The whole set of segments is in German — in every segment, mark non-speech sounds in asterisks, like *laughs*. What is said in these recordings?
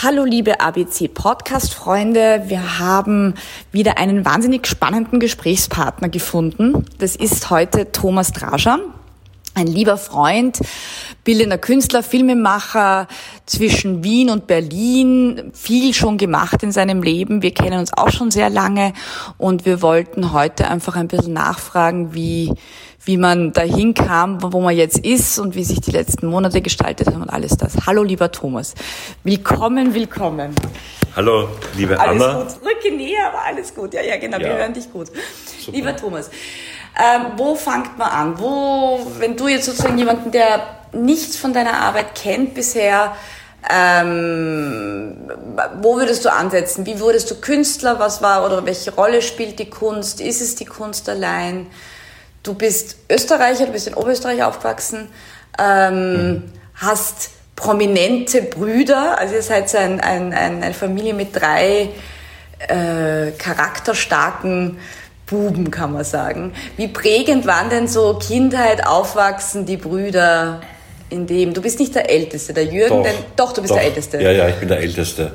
Hallo liebe ABC Podcast Freunde, wir haben wieder einen wahnsinnig spannenden Gesprächspartner gefunden. Das ist heute Thomas Draschan, ein lieber Freund, bildender Künstler, Filmemacher zwischen Wien und Berlin, viel schon gemacht in seinem Leben. Wir kennen uns auch schon sehr lange und wir wollten heute einfach ein bisschen nachfragen, wie wie man dahin kam, wo man jetzt ist und wie sich die letzten Monate gestaltet haben und alles das. Hallo, lieber Thomas. Willkommen, willkommen. Hallo, liebe alles Anna. Alles gut. Rücke näher, aber alles gut. Ja, ja, genau, Ja. wir hören dich gut. Super. Lieber Thomas, ähm, wo fängt man an? Wo, wenn du jetzt sozusagen jemanden, der nichts von deiner Arbeit kennt bisher, ähm, wo würdest du ansetzen? Wie wurdest du Künstler? Was war oder welche Rolle spielt die Kunst? Ist es die Kunst allein? Du bist Österreicher, du bist in Oberösterreich aufgewachsen, ähm, hast prominente Brüder, also ihr seid so ein, ein, ein, eine Familie mit drei äh, charakterstarken Buben, kann man sagen. Wie prägend waren denn so Kindheit, Aufwachsen, die Brüder in dem? Du bist nicht der Älteste, der Jürgen, denn, doch, du bist der Älteste. Ja, ja, ich bin der Älteste.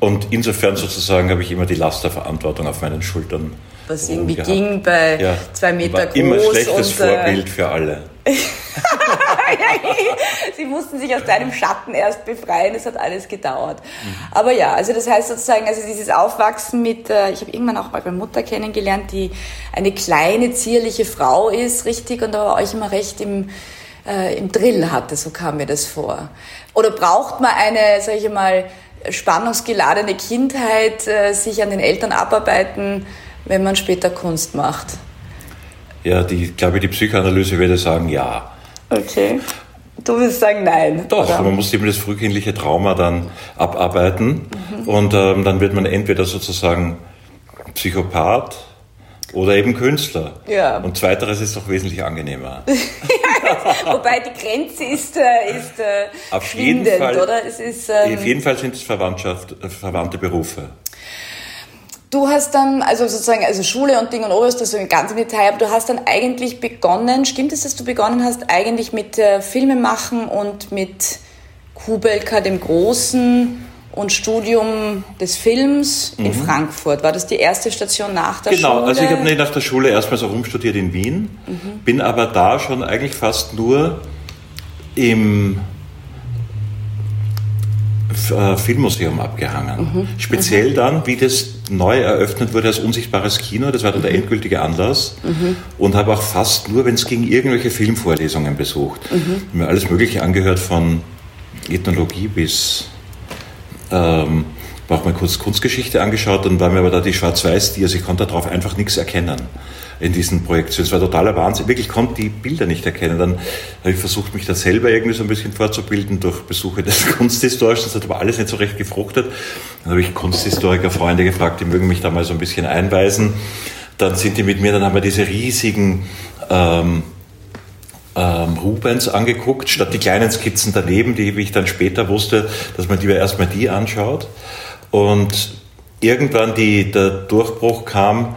Und insofern sozusagen habe ich immer die Last der Verantwortung auf meinen Schultern. Was irgendwie gehabt. ging bei Ja, zwei Meter war groß. immer schlechtes und, äh, Vorbild für alle. *laughs* Sie mussten sich aus deinem Schatten erst befreien, es hat alles gedauert. Aber ja, also das heißt sozusagen, also dieses Aufwachsen mit, äh, ich habe irgendwann auch mal meine Mutter kennengelernt, die eine kleine, zierliche Frau ist, richtig, und aber euch immer recht im, äh, im Drill hatte, so kam mir das vor. Oder braucht man eine, sage ich mal, spannungsgeladene Kindheit, äh, sich an den Eltern abarbeiten, wenn man später Kunst macht? Ja, die, ich glaube, die Psychoanalyse würde sagen, ja. Okay. Du würdest sagen nein. Doch, oder? man muss eben das frühkindliche Trauma dann abarbeiten Mhm. und ähm, dann wird man entweder sozusagen Psychopath oder eben Künstler. Ja. Und zweiteres ist doch wesentlich angenehmer. *laughs* *laughs* Wobei die Grenze ist, äh, ist äh, Auf jeden Fall. oder? Es ist, ähm, Auf jeden Fall sind es Verwandtschaft, äh, verwandte Berufe. du hast dann, also sozusagen, also Schule und Ding und Oberst, das so ganz im Detail, aber du hast dann eigentlich begonnen, stimmt es, dass du begonnen hast, eigentlich mit äh, Filme machen und mit Kubelka dem Großen und Studium des Films in Frankfurt. War das die erste Station nach der Mhm. Genau, Schule? also ich habe nach der Schule erstmal so rumstudiert in Wien, bin aber da schon eigentlich fast nur im äh, Filmmuseum abgehangen. Speziell dann, wie das neu eröffnet wurde als unsichtbares Kino, das war dann der endgültige Anlass und habe auch fast nur, wenn es ging, irgendwelche Filmvorlesungen besucht. Mir alles Mögliche angehört von Ethnologie bis ähm, auch mal kurz Kunstgeschichte angeschaut, dann war mir aber da die Schwarz-Weiß, die, also ich konnte darauf einfach nichts erkennen in diesen Projektionen. Es war totaler Wahnsinn. Wirklich konnte die Bilder nicht erkennen. Dann habe ich versucht, mich da selber irgendwie so ein bisschen vorzubilden durch Besuche des *laughs* Kunsthistorischen. Das hat aber alles nicht so recht gefruchtet. Dann habe ich Kunsthistoriker, Freunde gefragt, die mögen mich da mal so ein bisschen einweisen. Dann sind die mit mir, dann haben wir diese riesigen ähm, ähm, Rubens angeguckt, statt die kleinen Skizzen daneben, die wie ich dann später wusste, dass man lieber erstmal die anschaut. Und irgendwann die, der Durchbruch kam,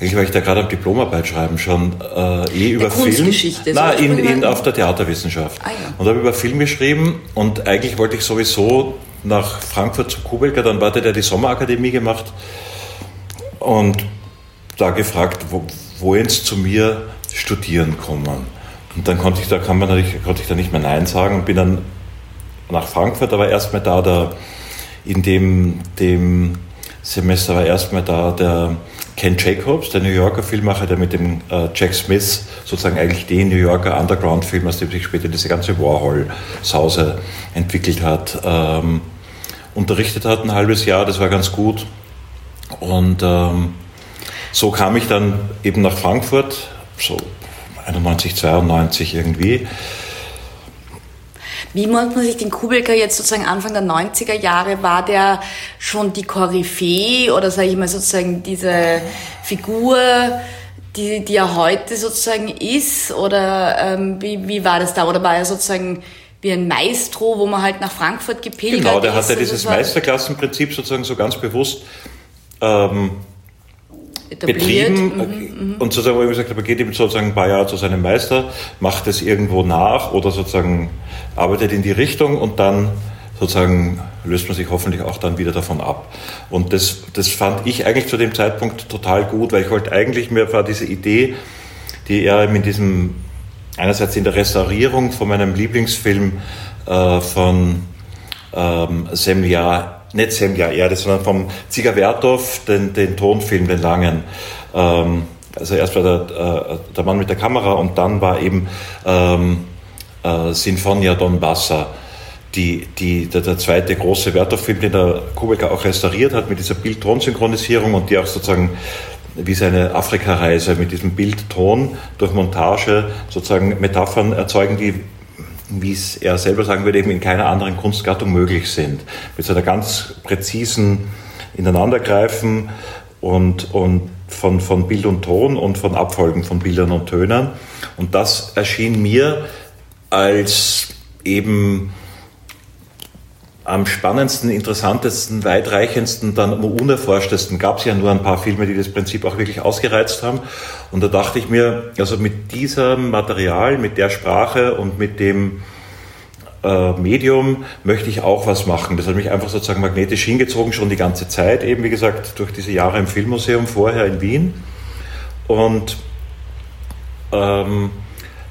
eigentlich war ich da gerade am Diplomarbeit schreiben schon, äh, eh über Film. Nein, in, in, auf der Theaterwissenschaft. Ah, ja. Und habe über Film geschrieben und eigentlich wollte ich sowieso nach Frankfurt zu Kubelka, dann hatte der die Sommerakademie gemacht und da gefragt, wo, wo jetzt zu mir studieren kommen. Und dann konnte ich da, kann man natürlich, konnte ich da nicht mehr Nein sagen und bin dann nach Frankfurt, aber erstmal da, der, in dem, dem Semester war erstmal da der Ken Jacobs, der New Yorker Filmmacher, der mit dem äh, Jack Smith sozusagen eigentlich den New Yorker Underground-Film, aus dem sich später diese ganze Warhol-Sause entwickelt hat, ähm, unterrichtet hat ein halbes Jahr, das war ganz gut. Und ähm, so kam ich dann eben nach Frankfurt, so 91, 92 irgendwie. Wie muss man sich den Kubelka jetzt sozusagen Anfang der 90er Jahre, war der schon die Koryphäe oder sage ich mal sozusagen diese Figur, die, die er heute sozusagen ist? Oder ähm, wie, wie war das da? Oder war er sozusagen wie ein Maestro, wo man halt nach Frankfurt gepilgert Genau, der ist? hat ja Also dieses Meisterklassenprinzip sozusagen so ganz bewusst ähm, etabliert. betrieben und sozusagen, wo er gesagt man geht eben sozusagen ein paar Jahre zu seinem Meister, macht es irgendwo nach oder sozusagen arbeitet in die Richtung und dann sozusagen löst man sich hoffentlich auch dann wieder davon ab. Und das, das fand ich eigentlich zu dem Zeitpunkt total gut, weil ich wollte eigentlich, mir war diese Idee, die er in diesem, einerseits in der Restaurierung von meinem Lieblingsfilm äh, von ähm, Semja, nicht Semja Erde, sondern vom Zigavertov, den, den Tonfilm, den langen. Ähm, also erst war der, äh, der Mann mit der Kamera und dann war eben ähm, äh, Sinfonia Don Bassa die, die, der, der zweite große Werthoff-Film, den der Kubecker auch restauriert hat mit dieser Bild-Ton-Synchronisierung und die auch sozusagen wie seine Afrika-Reise mit diesem Bild-Ton durch Montage sozusagen Metaphern erzeugen, die, wie es er selber sagen würde, eben in keiner anderen Kunstgattung möglich sind. Mit so einer ganz präzisen Ineinandergreifen und, und von, von Bild und Ton und von Abfolgen von Bildern und Tönen. Und das erschien mir als eben am spannendsten, interessantesten, weitreichendsten, dann am unerforschtesten gab es ja nur ein paar Filme, die das Prinzip auch wirklich ausgereizt haben. Und da dachte ich mir, also mit diesem Material, mit der Sprache und mit dem äh, Medium möchte ich auch was machen. Das hat mich einfach sozusagen magnetisch hingezogen, schon die ganze Zeit, eben wie gesagt, durch diese Jahre im Filmmuseum vorher in Wien. Und ähm,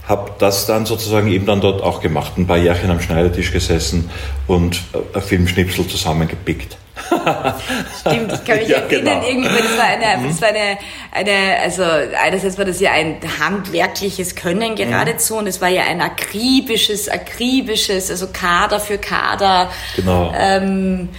habe das dann sozusagen eben dann dort auch gemacht, ein paar Jährchen am Schneidertisch gesessen und ein Filmschnipsel zusammengepickt. Stimmt, ich kann mich *laughs* ja, erinnern, genau. irgendwie, das war eine, mhm. das war eine, eine, also einerseits war das ja ein handwerkliches Können geradezu mhm. und es war ja ein akribisches, akribisches, also Kader für Kader. Genau. Ähm,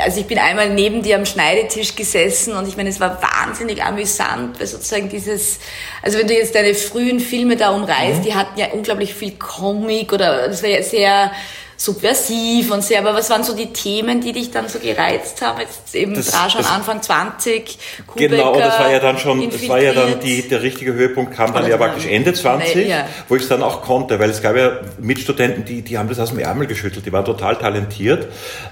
also ich bin einmal neben dir am Schneidetisch gesessen und ich meine, es war wahnsinnig amüsant, weil sozusagen dieses, also wenn du jetzt deine frühen Filme da umreißt, mhm. die hatten ja unglaublich viel Comic oder das war ja sehr subversiv und sehr, aber was waren so die Themen, die dich dann so gereizt haben? Jetzt eben das, Draschan Anfang 20, Kubecker, Genau, das war ja dann schon, das war ja dann die, der richtige Höhepunkt kam dann ja praktisch Ende 20, ja. wo ich es dann auch konnte, weil es gab ja Mitstudenten, die, die haben das aus dem Ärmel geschüttelt, die waren total talentiert,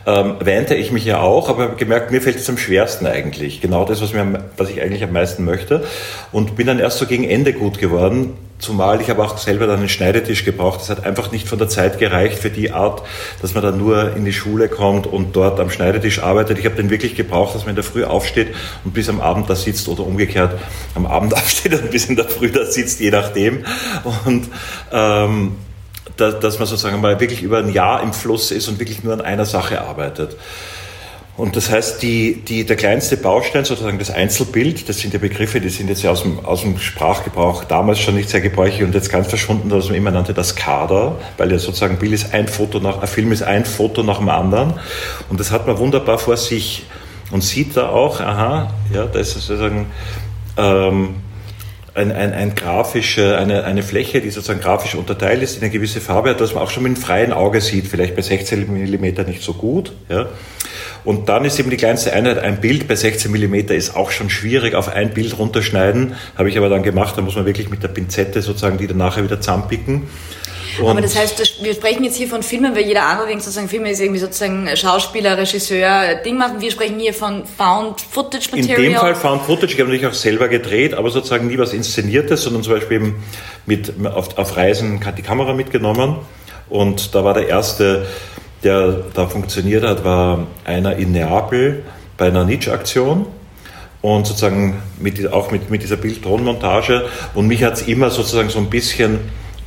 ähm, wähnte ich mich ja auch, aber habe gemerkt, mir fällt es am schwersten eigentlich, genau das, was, mir, was ich eigentlich am meisten möchte und bin dann erst so gegen Ende gut geworden, Zumal ich aber auch selber dann einen Schneidetisch gebraucht. Das hat einfach nicht von der Zeit gereicht für die Art, dass man dann nur in die Schule kommt und dort am Schneidetisch arbeitet. Ich habe den wirklich gebraucht, dass man in der Früh aufsteht und bis am Abend da sitzt oder umgekehrt am Abend *laughs* aufsteht und bis in der Früh da sitzt, je nachdem. Und ähm, dass, dass man sozusagen mal wirklich über ein Jahr im Fluss ist und wirklich nur an einer Sache arbeitet. Und das heißt, die, die, der kleinste Baustein, sozusagen das Einzelbild, das sind ja Begriffe, die sind jetzt ja aus dem, aus dem Sprachgebrauch damals schon nicht sehr gebräuchlich und jetzt ganz verschwunden, dass man immer nannte das Kader, weil ja sozusagen Bild ist ein Foto nach, ein Film ist ein Foto nach dem anderen. Und das hat man wunderbar vor sich und sieht da auch, aha, ja, da ist sozusagen, ähm, ein, ein, ein grafische, eine, eine Fläche, die sozusagen grafisch unterteilt ist, in eine gewisse Farbe hat, dass man auch schon mit dem freien Auge sieht, vielleicht bei 16 mm nicht so gut. Ja. Und dann ist eben die kleinste Einheit ein Bild. Bei 16 mm ist auch schon schwierig auf ein Bild runterschneiden. Habe ich aber dann gemacht. Da muss man wirklich mit der Pinzette sozusagen die dann nachher wieder zusammenpicken. Und aber das heißt, wir sprechen jetzt hier von Filmen, weil jeder andere denkt sozusagen, Filme ist irgendwie sozusagen Schauspieler, Regisseur, Ding machen. Wir sprechen hier von Found Footage Material. In dem Fall Found Footage. Ich habe natürlich auch selber gedreht, aber sozusagen nie was Inszeniertes, sondern zum Beispiel eben mit, auf, auf Reisen die Kamera mitgenommen. Und da war der erste der da funktioniert hat, war einer in Neapel bei einer Nietzsche-Aktion und sozusagen mit, auch mit, mit dieser Bild-Ton-Montage. Und mich hat es immer sozusagen so ein bisschen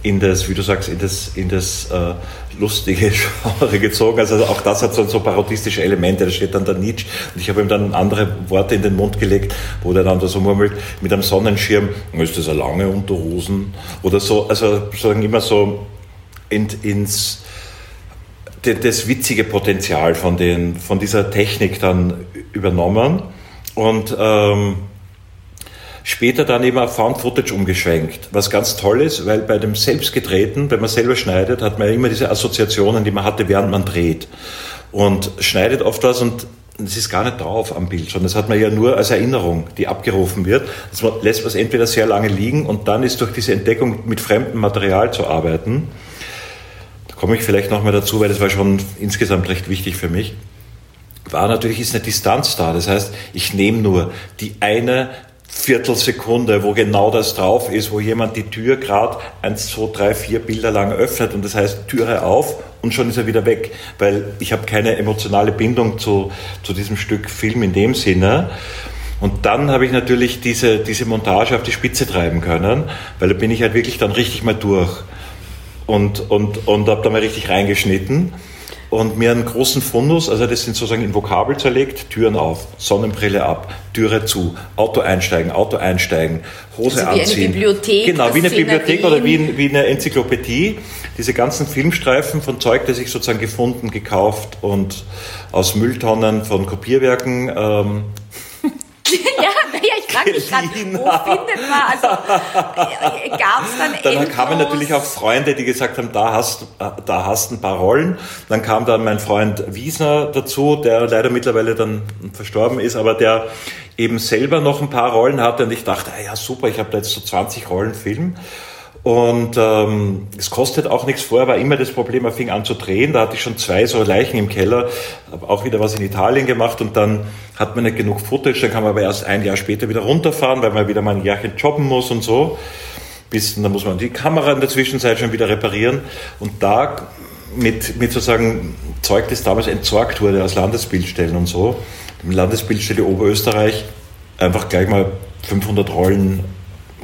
in das, wie du sagst, in das, in das äh, lustige *laughs* Genre gezogen. Also auch das hat so, so parodistische Elemente. Da steht dann der Nietzsche und ich habe ihm dann andere Worte in den Mund gelegt, wo der dann da so murmelt, mit einem Sonnenschirm, ist das eine lange Unterhosen? Oder so, also sozusagen immer so in, ins das witzige Potenzial von, den, von dieser Technik dann übernommen und ähm, später dann eben auf Found Footage umgeschwenkt, was ganz toll ist, weil bei dem Selbstgedrehten, wenn man selber schneidet, hat man ja immer diese Assoziationen, die man hatte, während man dreht. Und schneidet oft was und es ist gar nicht drauf am Bild, sondern das hat man ja nur als Erinnerung, die abgerufen wird. Das lässt es entweder sehr lange liegen und dann ist durch diese Entdeckung mit fremdem Material zu arbeiten, komme ich vielleicht nochmal dazu, weil das war schon insgesamt recht wichtig für mich, war natürlich ist eine Distanz da. Das heißt, ich nehme nur die eine Viertelsekunde, wo genau das drauf ist, wo jemand die Tür gerade eins, zwei, drei, vier Bilder lang öffnet und das heißt Türe auf und schon ist er wieder weg, weil ich habe keine emotionale Bindung zu, zu diesem Stück Film in dem Sinne. Und dann habe ich natürlich diese, diese Montage auf die Spitze treiben können, weil da bin ich halt wirklich dann richtig mal durch und, und, und habe da mal richtig reingeschnitten und mir einen großen Fundus, also das sind sozusagen in Vokabel zerlegt, Türen auf, Sonnenbrille ab, Türe zu, Auto einsteigen, Auto einsteigen, Hose also wie anziehen. Wie eine Bibliothek. Genau, wie eine Bibliothek oder wie, wie eine Enzyklopädie. Diese ganzen Filmstreifen von Zeug, das ich sozusagen gefunden, gekauft und aus Mülltonnen von Kopierwerken ähm, *laughs* ja, frage mich gerade, wo findet man, also äh, gab es dann Dann kamen natürlich auch Freunde, die gesagt haben, da hast, da hast ein paar Rollen. Dann kam dann mein Freund Wiesner dazu, der leider mittlerweile dann verstorben ist, aber der eben selber noch ein paar Rollen hatte und ich dachte, ah ja super, ich habe da jetzt so 20 Rollen Film. Und ähm, es kostet auch nichts. Vorher war immer das Problem, er fing an zu drehen. Da hatte ich schon zwei so Leichen im Keller, habe auch wieder was in Italien gemacht und dann hat man nicht genug Footage. Dann kann man aber erst ein Jahr später wieder runterfahren, weil man wieder mal ein Jahrchen jobben muss und so. Bis, dann muss man die Kamera in der Zwischenzeit schon wieder reparieren. Und da mit, mit sozusagen Zeug, das damals entsorgt wurde aus Landesbildstellen und so, Landesbildstelle Oberösterreich, einfach gleich mal 500 Rollen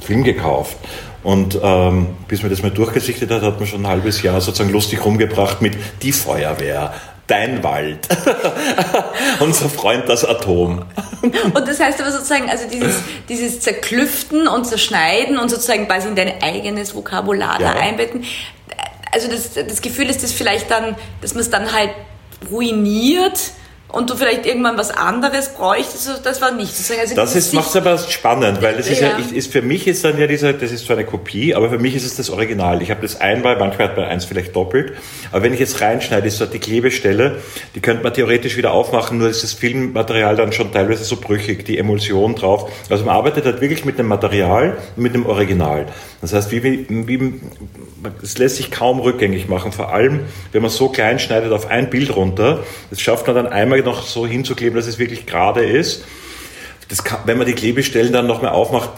Film gekauft. Und ähm, bis man das mal durchgesichtet hat, hat man schon ein halbes Jahr sozusagen lustig rumgebracht mit die Feuerwehr, dein Wald, *laughs* unser Freund das Atom. Und das heißt aber sozusagen, also dieses, dieses Zerklüften und Zerschneiden und sozusagen quasi in dein eigenes Vokabular ja. da einbetten, also das, das Gefühl ist das vielleicht dann, dass man es dann halt ruiniert, und du vielleicht irgendwann was anderes bräuchtest, das war nicht. Also das ist, macht es aber spannend, weil das ist ja, ja ist, für mich ist dann ja dieser, das ist zwar eine Kopie, aber für mich ist es das Original. Ich habe das einmal, manchmal hat man eins vielleicht doppelt, aber wenn ich jetzt reinschneide, ist dort die Klebestelle, die könnte man theoretisch wieder aufmachen, nur ist das Filmmaterial dann schon teilweise so brüchig, die Emulsion drauf. Also man arbeitet halt wirklich mit dem Material, mit dem Original. Das heißt, wie, wie, wie, es lässt sich kaum rückgängig machen, vor allem, wenn man so klein schneidet auf ein Bild runter, das schafft man dann einmal noch so hinzukleben, dass es wirklich gerade ist. Kann, wenn man die Klebestellen dann nochmal aufmacht,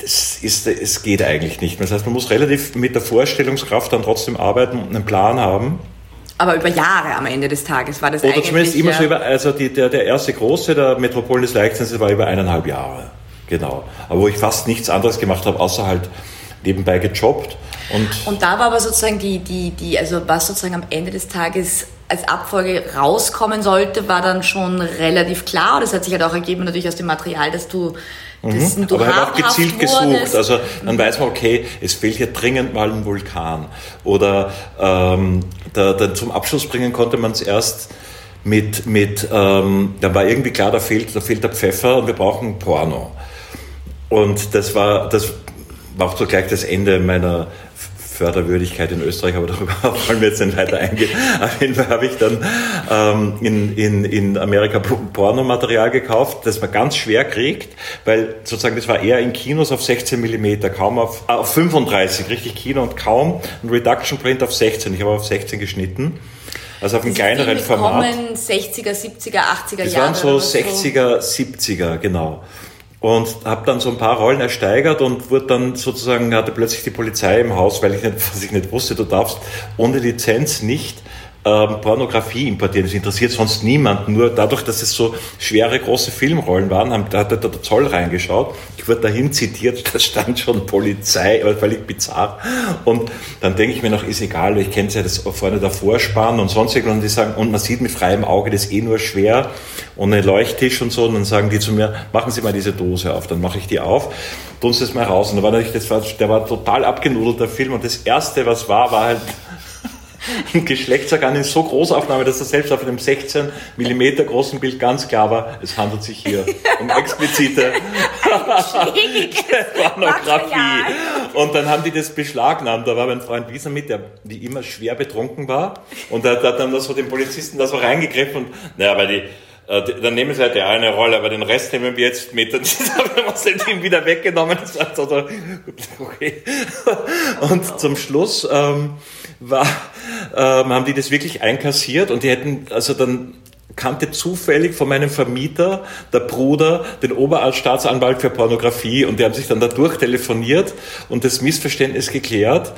das ist, es geht eigentlich nicht mehr. Das heißt, man muss relativ mit der Vorstellungskraft dann trotzdem arbeiten und einen Plan haben. Aber über Jahre am Ende des Tages war das Oder zumindest immer so über, also die, der, der erste große, der Metropolen des Leichtsinns, war über eineinhalb Jahre. Genau. Aber wo ich fast nichts anderes gemacht habe, außer halt nebenbei gejobbt. Und, und da war aber sozusagen die, die, die, also was sozusagen am Ende des Tages als Abfolge rauskommen sollte, war dann schon relativ klar. Und das hat sich halt auch ergeben natürlich aus dem Material, dass du das mhm. Aber halt auch gezielt gesucht. Also dann mhm. weiß man, okay, es fehlt hier dringend mal ein Vulkan. Oder ähm, da, da zum Abschluss bringen konnte man es erst mit, mit ähm, da war irgendwie klar, da fehlt, da fehlt der Pfeffer und wir brauchen Porno. Und das war, das war auch so gleich das Ende meiner Förderwürdigkeit in Österreich, aber darüber *laughs* wollen wir jetzt nicht weiter eingehen. Auf jeden Fall habe ich dann ähm, in, in, in Amerika Pornomaterial gekauft, das man ganz schwer kriegt, weil sozusagen das war eher in Kinos auf 16 mm, kaum auf, äh, auf 35, richtig Kino und kaum ein Reduction Print auf 16. Ich habe auf 16 geschnitten. Also auf einem kleineren Format. 60er, 70er, 80er das Jahre. Das waren so 60er, 70er, genau und habe dann so ein paar Rollen ersteigert und wurde dann sozusagen, hatte plötzlich die Polizei im Haus, weil ich nicht, *laughs* was ich nicht wusste, du darfst ohne Lizenz nicht ähm, Pornografie importieren. Das interessiert sonst niemanden. Nur dadurch, dass es so schwere, große Filmrollen waren, haben, da hat der Zoll reingeschaut. Ich wurde dahin zitiert, *laughs* da stand schon Polizei, aber völlig bizarr. Und dann denke ich mir noch, ist egal, ich kenne ja das vorne der Vorspann und sonst und die sagen, und man sieht mit freiem Auge, das eh nur schwer ein Leuchttisch und so. Und dann sagen die zu mir, machen Sie mal diese Dose auf. Dann mache ich die auf, tun Sie es mal raus. Und da war natürlich, das war, der war total abgenudelt, der Film. Und das erste, was war, war halt ein *laughs* Geschlechtsorgan in so Großaufnahme, dass das selbst auf einem 16 mm großen Bild ganz klar war, es handelt sich hier *laughs* um explizite *laughs* Pornografie. Und dann haben die das beschlagnahmt. Da war mein Freund Wieser mit, der wie immer schwer betrunken war. Und der hat dann so den Polizisten da so reingegriffen und, naja, weil die, äh, dann nehmen sie halt die eine Rolle, aber den Rest nehmen wir jetzt mit. Und dann haben wir uns den Team wieder weggenommen. Das war so, okay. Und zum Schluss ähm, war, ähm, haben die das wirklich einkassiert und die hätten also dann kannte zufällig von meinem Vermieter, der Bruder, den Oberstaatsanwalt für Pornografie und die haben sich dann da durchtelefoniert und das Missverständnis geklärt.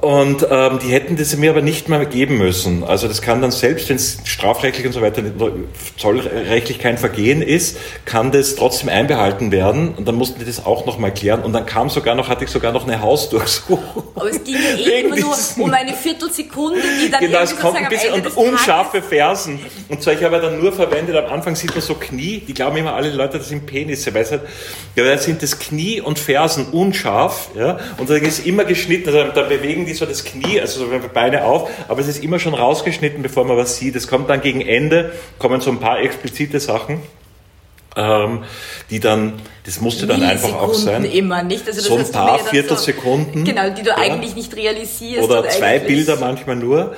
Und ähm, die hätten das mir aber nicht mehr geben müssen. Also das kann dann selbst, wenn es strafrechtlich und so weiter, zollrechtlich kein Vergehen ist, kann das trotzdem einbehalten werden. Und dann mussten die das auch noch mal klären. Und dann kam sogar noch, hatte ich sogar noch eine Hausdurchsuchung. Aber es ging ja *laughs* eh immer nur um eine Viertelsekunde, die dann Genau, es kommt ein bisschen und unscharfe Fersen. Und zwar, ich habe dann nur verwendet, am Anfang sieht man so Knie, die glauben immer alle Leute, das sind Penisse, weil es halt, ja, da sind das Knie und Fersen unscharf, ja, und dann ist immer geschnitten, also da bewegt legen die so das Knie, also so Beine auf, aber es ist immer schon rausgeschnitten, bevor man was sieht. Es kommt dann gegen Ende, kommen so ein paar explizite Sachen. Ähm, die dann, das musste dann einfach auch sein. immer, nicht? Also so ein paar Viertelsekunden. So, genau, die du ja, eigentlich nicht realisierst. Oder zwei Bilder manchmal nur.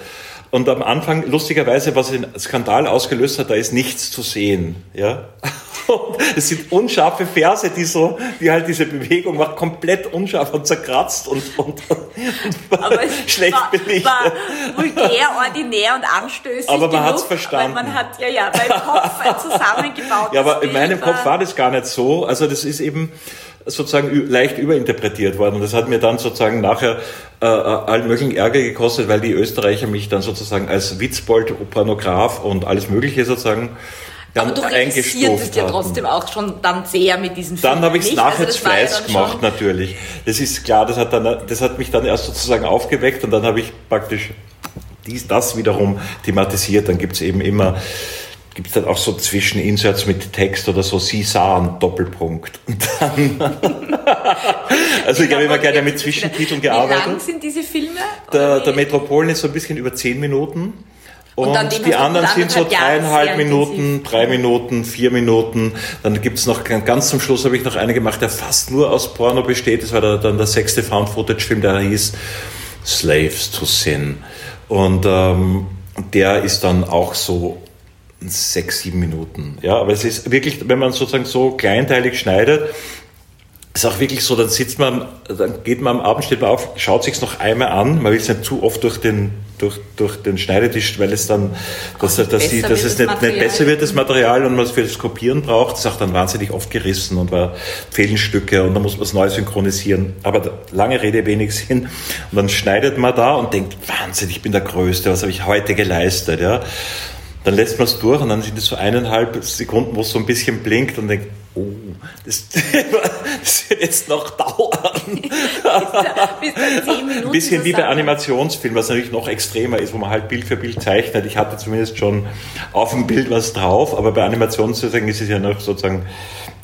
Und am Anfang, lustigerweise, was den Skandal ausgelöst hat, da ist nichts zu sehen. Ja? Es sind unscharfe Verse, die so, die halt diese Bewegung macht, komplett unscharf und zerkratzt und, und, und Aber *laughs* schlecht war, belichtet. War vulgär, ordinär und anstößig. Aber man hat es verstanden. man hat ja, ja, beim Kopf ein *laughs* zusammengebautes Ja, aber in meinem Kopf war das gar nicht so. Also das ist eben, sozusagen leicht überinterpretiert worden. Und das hat mir dann sozusagen nachher äh, äh, allen möglichen Ärger gekostet, weil die Österreicher mich dann sozusagen als Witzbold, Pornograf und alles Mögliche sozusagen dann Aber du es ja trotzdem auch schon dann sehr mit diesen Filmen. Dann habe ich es nachher also Fleiß gemacht, natürlich. Das ist klar, das hat, dann, das hat mich dann erst sozusagen aufgeweckt und dann habe ich praktisch dies, das wiederum thematisiert. Dann gibt es eben immer gibt es dann auch so Zwischeninserts mit Text oder so, Sie sahen, Doppelpunkt. Und dann, *laughs* also ich habe immer gerne mit Zwischentiteln gearbeitet. Wie lang sind diese Filme? Der, der Metropolen ist so ein bisschen über zehn Minuten. Und, und die anderen sind so dreieinhalb Minuten, drei Minuten, vier Minuten. Dann gibt's noch, ganz zum Schluss habe ich noch einen gemacht, der fast nur aus Porno besteht. Das war der, dann der sechste Found-Footage-Film, der hieß Slaves to Sin. Und ähm, der ist dann auch so sechs, sieben Minuten. Ja, aber es ist wirklich, wenn man sozusagen so kleinteilig schneidet, ist auch wirklich so, dann sitzt man, dann geht man am Abend, steht man auf, schaut sich's noch einmal an, man will es nicht zu oft durch den, durch, durch den Schneidetisch, weil es dann, dass, dass, dass, die, dass es nicht, nicht, besser wird, das Material, und man es für das Kopieren braucht, ist auch dann wahnsinnig oft gerissen und war, fehlen Stücke und dann muss man es neu synchronisieren. Aber lange Rede, wenig Sinn. Und dann schneidet man da und denkt, Wahnsinn, ich bin der Größte, was habe ich heute geleistet, ja. Dann lässt man es durch und dann sind es so eineinhalb Sekunden, wo es so ein bisschen blinkt und denkt, oh, das, *laughs* das wird jetzt noch dauern. bis, Ein bisschen wie bei Animationsfilmen, was natürlich noch extremer ist, wo man halt Bild für Bild zeichnet. Ich hatte zumindest schon auf dem Bild was drauf, aber bei Animationsfilmen ist es ja noch sozusagen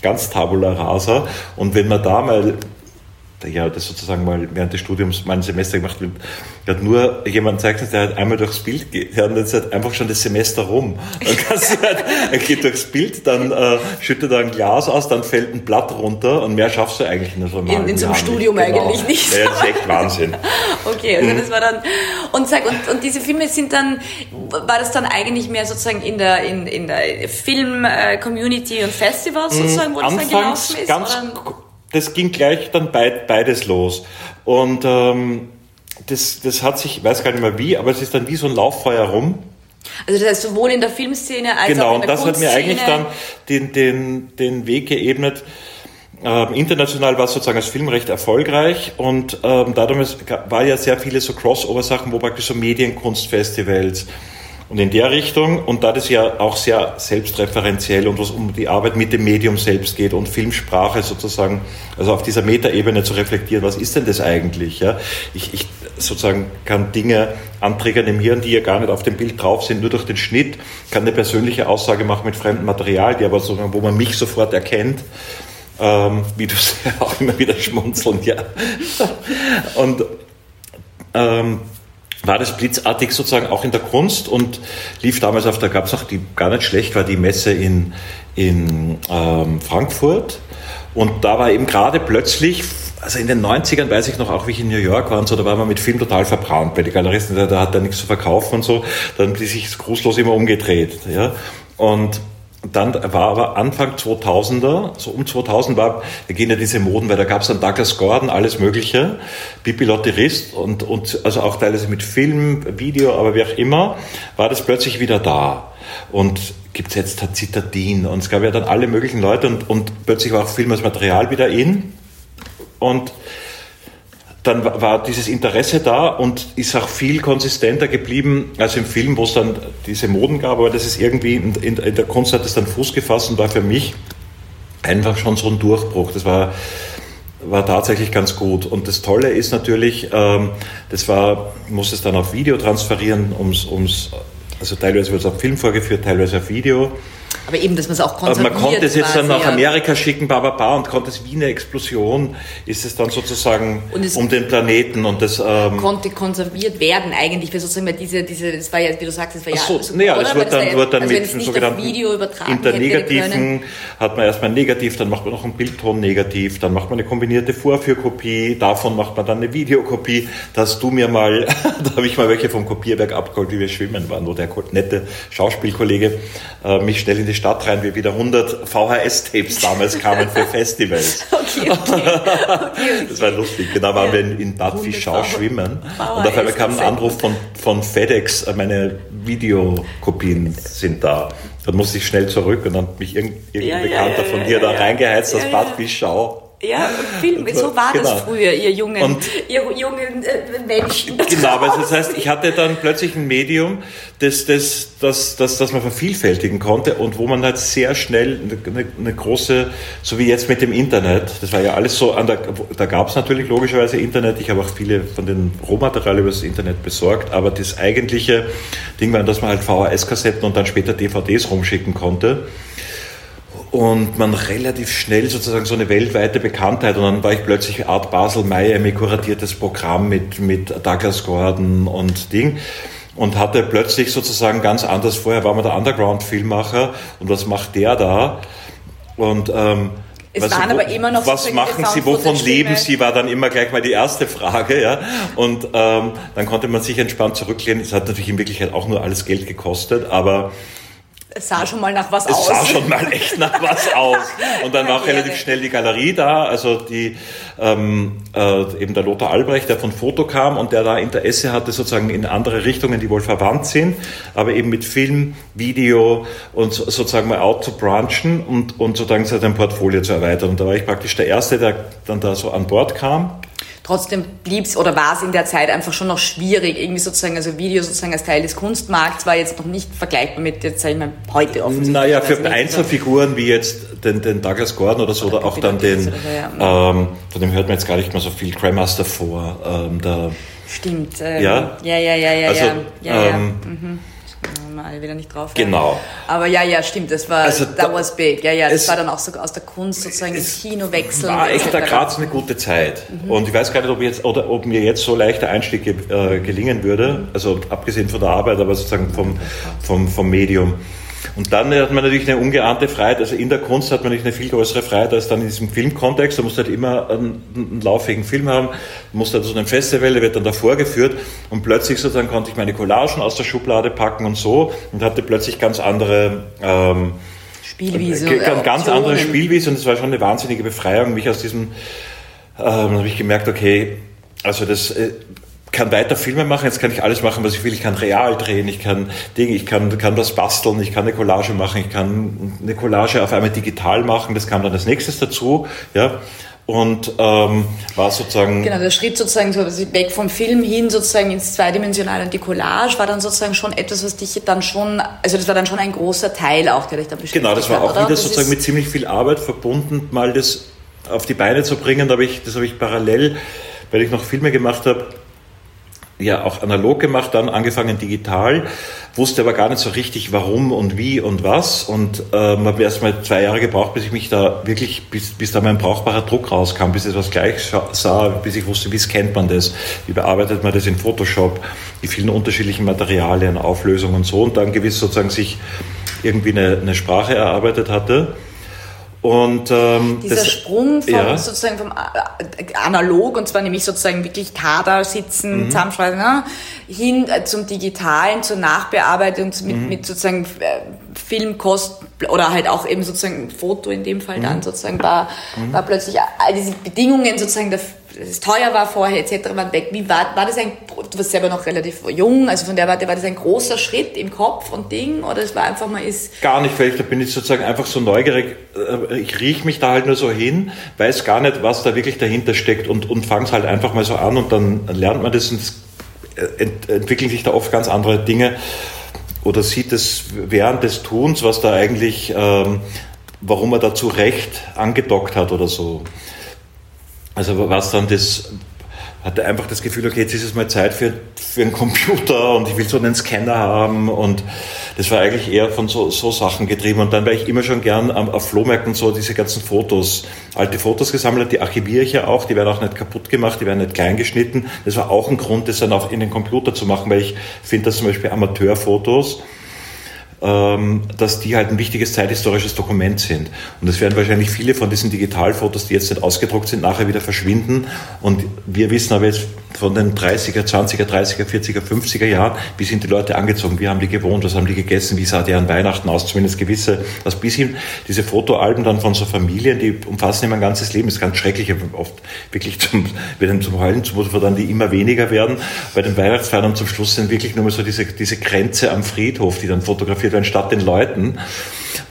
ganz tabula rasa. Und wenn man da mal ja, das sozusagen mal während des Studiums mein Semester gemacht wird, hat nur jemand zeichnet, der halt einmal durchs Bild geht, ja, und dann ist halt einfach schon das Semester rum. Dann kannst du halt, er geht durchs Bild, dann äh, schüttet er ein Glas aus, dann fällt ein Blatt runter und mehr schaffst du eigentlich in so In, in so einem Studium nicht. Genau. eigentlich nicht. Ja, das ist echt Wahnsinn. okay, also das war dann, und sag, und, und diese Filme sind dann, war das dann eigentlich mehr sozusagen in der, in, in der Film-Community und Festivals sozusagen, wo das dann gelaufen ist? Ganz oder? Das ging gleich dann beid, beides los. Und ähm, das, das hat sich, ich weiß gar nicht mehr wie, aber es ist dann wie so ein Lauffeuer rum. Also das heißt sowohl in der Filmszene als genau, auch in der Genau, und das hat mir eigentlich dann den, den, den Weg geebnet. Ähm, international war es sozusagen als Film recht erfolgreich und ähm, dadurch war ja sehr viele so Crossover-Sachen, wo praktisch so Medienkunstfestivals, und in der Richtung, und da das ja auch sehr selbstreferenziell und was um die Arbeit mit dem Medium selbst geht und Filmsprache sozusagen, also auf dieser Metaebene zu reflektieren, was ist denn das eigentlich? Ja? Ich, ich sozusagen kann Dinge anträgern im Hirn, die ja gar nicht auf dem Bild drauf sind, nur durch den Schnitt, kann eine persönliche Aussage machen mit fremdem Material, die aber sozusagen, wo man mich sofort erkennt. Ähm, wie du es *laughs* auch immer wieder schmunzeln, ja. Und ähm, war das blitzartig sozusagen auch in der Kunst und lief damals auf der, gab es auch die, gar nicht schlecht, war die Messe in, in ähm, Frankfurt. Und da war eben gerade plötzlich, also in den 90ern weiß ich noch, auch wie ich in New York war und so, da war man mit Film total verbrannt bei den Galeristen, da, da hat er nichts zu verkaufen und so, dann die sich grußlos immer umgedreht, ja, und dann war aber Anfang 2000er, so um 2000 war, da gehen ja diese Moden, weil da gab es dann Douglas Gordon, alles Mögliche, Bibi Lotterist und, und also auch teilweise mit Film, Video, aber wie auch immer, war das plötzlich wieder da. und gibt es jetzt Zitadin und es gab ja dann alle möglichen Leute und, und plötzlich war auch Film Material wieder in und dann war dieses Interesse da und ist auch viel konsistenter geblieben als im Film, wo es dann diese Moden gab, aber das ist irgendwie, in, in, der Kunst hat es dann Fuß gefasst und war für mich einfach schon so ein Durchbruch. Das war, war tatsächlich ganz gut. Und das Tolle ist natürlich, ähm, das war, muss es dann auf Video transferieren, ums, ums, also teilweise wird es auf Film vorgeführt, teilweise auf Video. Aber eben, dass man es auch konserviert. Man konnte es jetzt dann nach Amerika schicken, ba, ba, ba, und konnte es wie eine Explosion, ist es dann sozusagen um den Planeten und das... Ähm, konnte konserviert werden eigentlich, weil sozusagen diese, diese, das war ja, wie du sagst, das war ja... So, so naja, es wird dann, wird dann also mit dem sogenannten Video Internegativen, hat man erstmal negativ, dann macht man noch einen Bildton negativ, dann macht man eine kombinierte Vorführkopie, davon macht man dann eine Videokopie, da hast du mir mal, *laughs* da habe ich mal welche vom Kopierwerk abgeholt, wie wir schwimmen waren, wo der nette Schauspielkollege äh, mich schnell in die Stadt rein, wie wieder 100 VHS-Tapes damals kamen für *laughs* Festivals. Okay, *laughs* okay. okay, Das war lustig. Genau, waren ja. wir in, in Bad Fischau schwimmen VHS und auf einmal kam ein Anruf von, von FedEx, äh, meine Videokopien sind da. Dann musste ich schnell zurück und dann hat mich irgendein ja, Bekannter ja, von dir da reingeheizt aus Bad Fischau. Ja, Film, so war genau. das früher, ihr jungen, und ihr jungen äh, Menschen. *laughs* Genau, aber das heißt, ich hatte dann plötzlich ein Medium, das, das, das, das, das man vervielfältigen konnte und wo man halt sehr schnell eine, eine große, so wie jetzt mit dem Internet, das war ja alles so, an der, da gab es natürlich logischerweise Internet, ich habe auch viele von den Rohmaterialien über das Internet besorgt, aber das eigentliche Ding war, dass man halt VHS-Kassetten und dann später DVDs rumschicken konnte und man relativ schnell sozusagen so eine weltweite Bekanntheit und dann war ich plötzlich Art Basel Miami kuratiertes Programm mit, mit Douglas Gordon und Ding und hatte plötzlich sozusagen ganz anders, vorher war man der Underground-Filmmacher und was macht der da und ähm, es was, waren aber immer noch Was machen Sie, wovon leben Sie, war dann immer gleich mal die erste Frage. Ja? Und ähm, dann konnte man sich entspannt zurücklehnen. Es hat natürlich in Wirklichkeit auch nur alles Geld gekostet, aber es sah schon mal nach was es aus. Es sah schon mal echt nach was aus. Und dann war auch relativ schnell die Galerie da, also die ähm, äh, eben der Lothar Albrecht, der von Foto kam und der da Interesse hatte sozusagen in andere Richtungen, die wohl verwandt sind, aber eben mit Film, Video und sozusagen mal out zu branchen und, und sozusagen sein Portfolio zu erweitern. Und da war ich praktisch der Erste, der dann da so an Bord kam. Trotzdem blieb es oder war es in der Zeit einfach schon noch schwierig, irgendwie sozusagen, also Video sozusagen als Teil des Kunstmarkts war jetzt noch nicht vergleichbar mit, jetzt sage ich mal, heute offensichtlich. Naja, für Einzelfiguren wie jetzt den, den Douglas Gordon oder so, oder, oder auch dann den, so, ja. ähm, von dem hört man jetzt gar nicht mehr so viel, Grandmaster vor, ähm, der, Stimmt. Ähm, ja? Ja, ja, ja, ja, also, ja. ja, ja. Ähm, mhm alle wieder nicht drauf. Genau. Aber ja, ja, stimmt, das war, also, that was big. Ja, ja, das war dann auch so aus der Kunst sozusagen ins Kino wechseln. War echt da gerade eine gute Zeit. Mhm. Und ich weiß gar nicht, ob, jetzt, oder ob mir jetzt so leicht der Einstieg äh, gelingen würde, also abgesehen von der Arbeit, aber sozusagen vom, vom, vom Medium. Und dann hat man natürlich eine ungeahnte Freiheit, also in der Kunst hat man natürlich eine viel größere Freiheit als dann in diesem Filmkontext. Da musst du halt immer einen, einen laufigen Film haben, du musst halt so ein Festival, der wird dann da vorgeführt und plötzlich sozusagen konnte ich meine Collagen aus der Schublade packen und so und hatte plötzlich ganz andere ähm, Spielwiese. Ganz Optionen. andere Spielwiese und es war schon eine wahnsinnige Befreiung, mich aus diesem, ähm, habe ich gemerkt, okay, also das, äh, kann weiter Filme machen, jetzt kann ich alles machen, was ich will. Ich kann real drehen, ich kann Dinge, ich kann, kann was basteln, ich kann eine Collage machen, ich kann eine Collage auf einmal digital machen, das kam dann als nächstes dazu, ja. Und ähm, war sozusagen. Genau, der Schritt sozusagen so weg vom Film hin sozusagen ins Zweidimensionale und die Collage war dann sozusagen schon etwas, was dich dann schon, also das war dann schon ein großer Teil auch, der dich dann beschäftigt Genau, das war auch hat, wieder sozusagen mit ziemlich viel Arbeit verbunden, mal das auf die Beine zu bringen. Da habe ich, das habe ich parallel, weil ich noch Filme gemacht habe, ja auch analog gemacht, dann angefangen digital, wusste aber gar nicht so richtig warum und wie und was. Und ähm, habe erst mal zwei Jahre gebraucht, bis ich mich da wirklich, bis, bis da mein brauchbarer Druck rauskam, bis ich was gleich sah, bis ich wusste, wie scannt man das, wie bearbeitet man das in Photoshop, die vielen unterschiedlichen Materialien, Auflösungen und so. Und dann gewiss sozusagen sich irgendwie eine, eine Sprache erarbeitet hatte und, ähm, Dieser das, Sprung vom, ja. sozusagen vom äh, analog, und zwar nämlich sozusagen wirklich Kader sitzen, mhm. zusammenschreiben, ne, hin äh, zum Digitalen, zur Nachbearbeitung mit, mhm. mit sozusagen äh, Filmkost oder halt auch eben sozusagen Foto in dem Fall dann mhm. sozusagen war, mhm. war plötzlich all diese Bedingungen sozusagen es teuer war vorher etc. waren weg. Wie war, war das ein, du warst selber noch relativ jung, also von der Warte war das ein großer Schritt im Kopf und Ding oder es war einfach mal ist... Gar nicht, da bin ich sozusagen einfach so neugierig, äh, ich rieche mich da halt nur so hin, weiß gar nicht, was da wirklich dahinter steckt und, und fange es halt einfach mal so an und dann lernt man das und es ent, entwickeln sich da oft ganz andere Dinge oder sieht es während des Tuns, was da eigentlich, ähm, warum er da zu Recht angedockt hat oder so. Also was dann das, hatte einfach das Gefühl, okay, jetzt ist es mal Zeit für, für einen Computer und ich will so einen Scanner haben und das war eigentlich eher von so, so Sachen getrieben und dann war ich immer schon gern auf Flohmärkten so diese ganzen Fotos, alte Fotos gesammelt, die archiviere ich ja auch, die werden auch nicht kaputt gemacht, die werden nicht klein geschnitten. Das war auch ein Grund, das dann auch in den Computer zu machen, weil ich finde, dass zum Beispiel Amateurfotos, dass die halt ein wichtiges zeithistorisches Dokument sind. Und es werden wahrscheinlich viele von diesen Digitalfotos, die jetzt nicht ausgedruckt sind, nachher wieder verschwinden. Und wir wissen aber jetzt von den 30er, 20er, 30er, 40er, 50er Jahren, wie sind die Leute angezogen, wie haben die gewohnt, was haben die gegessen, wie sah deren Weihnachten aus, zumindest gewisse, was bis hin, diese Fotoalben dann von so Familien, die umfassen immer ein ganzes Leben, das ist ganz schrecklich, oft wirklich zum, werden zum Heulen zumute, dann die immer weniger werden. Bei den Weihnachtsfeiern zum Schluss sind wirklich nur mal so diese, diese Grenze am Friedhof, die dann fotografiert werden, statt den Leuten.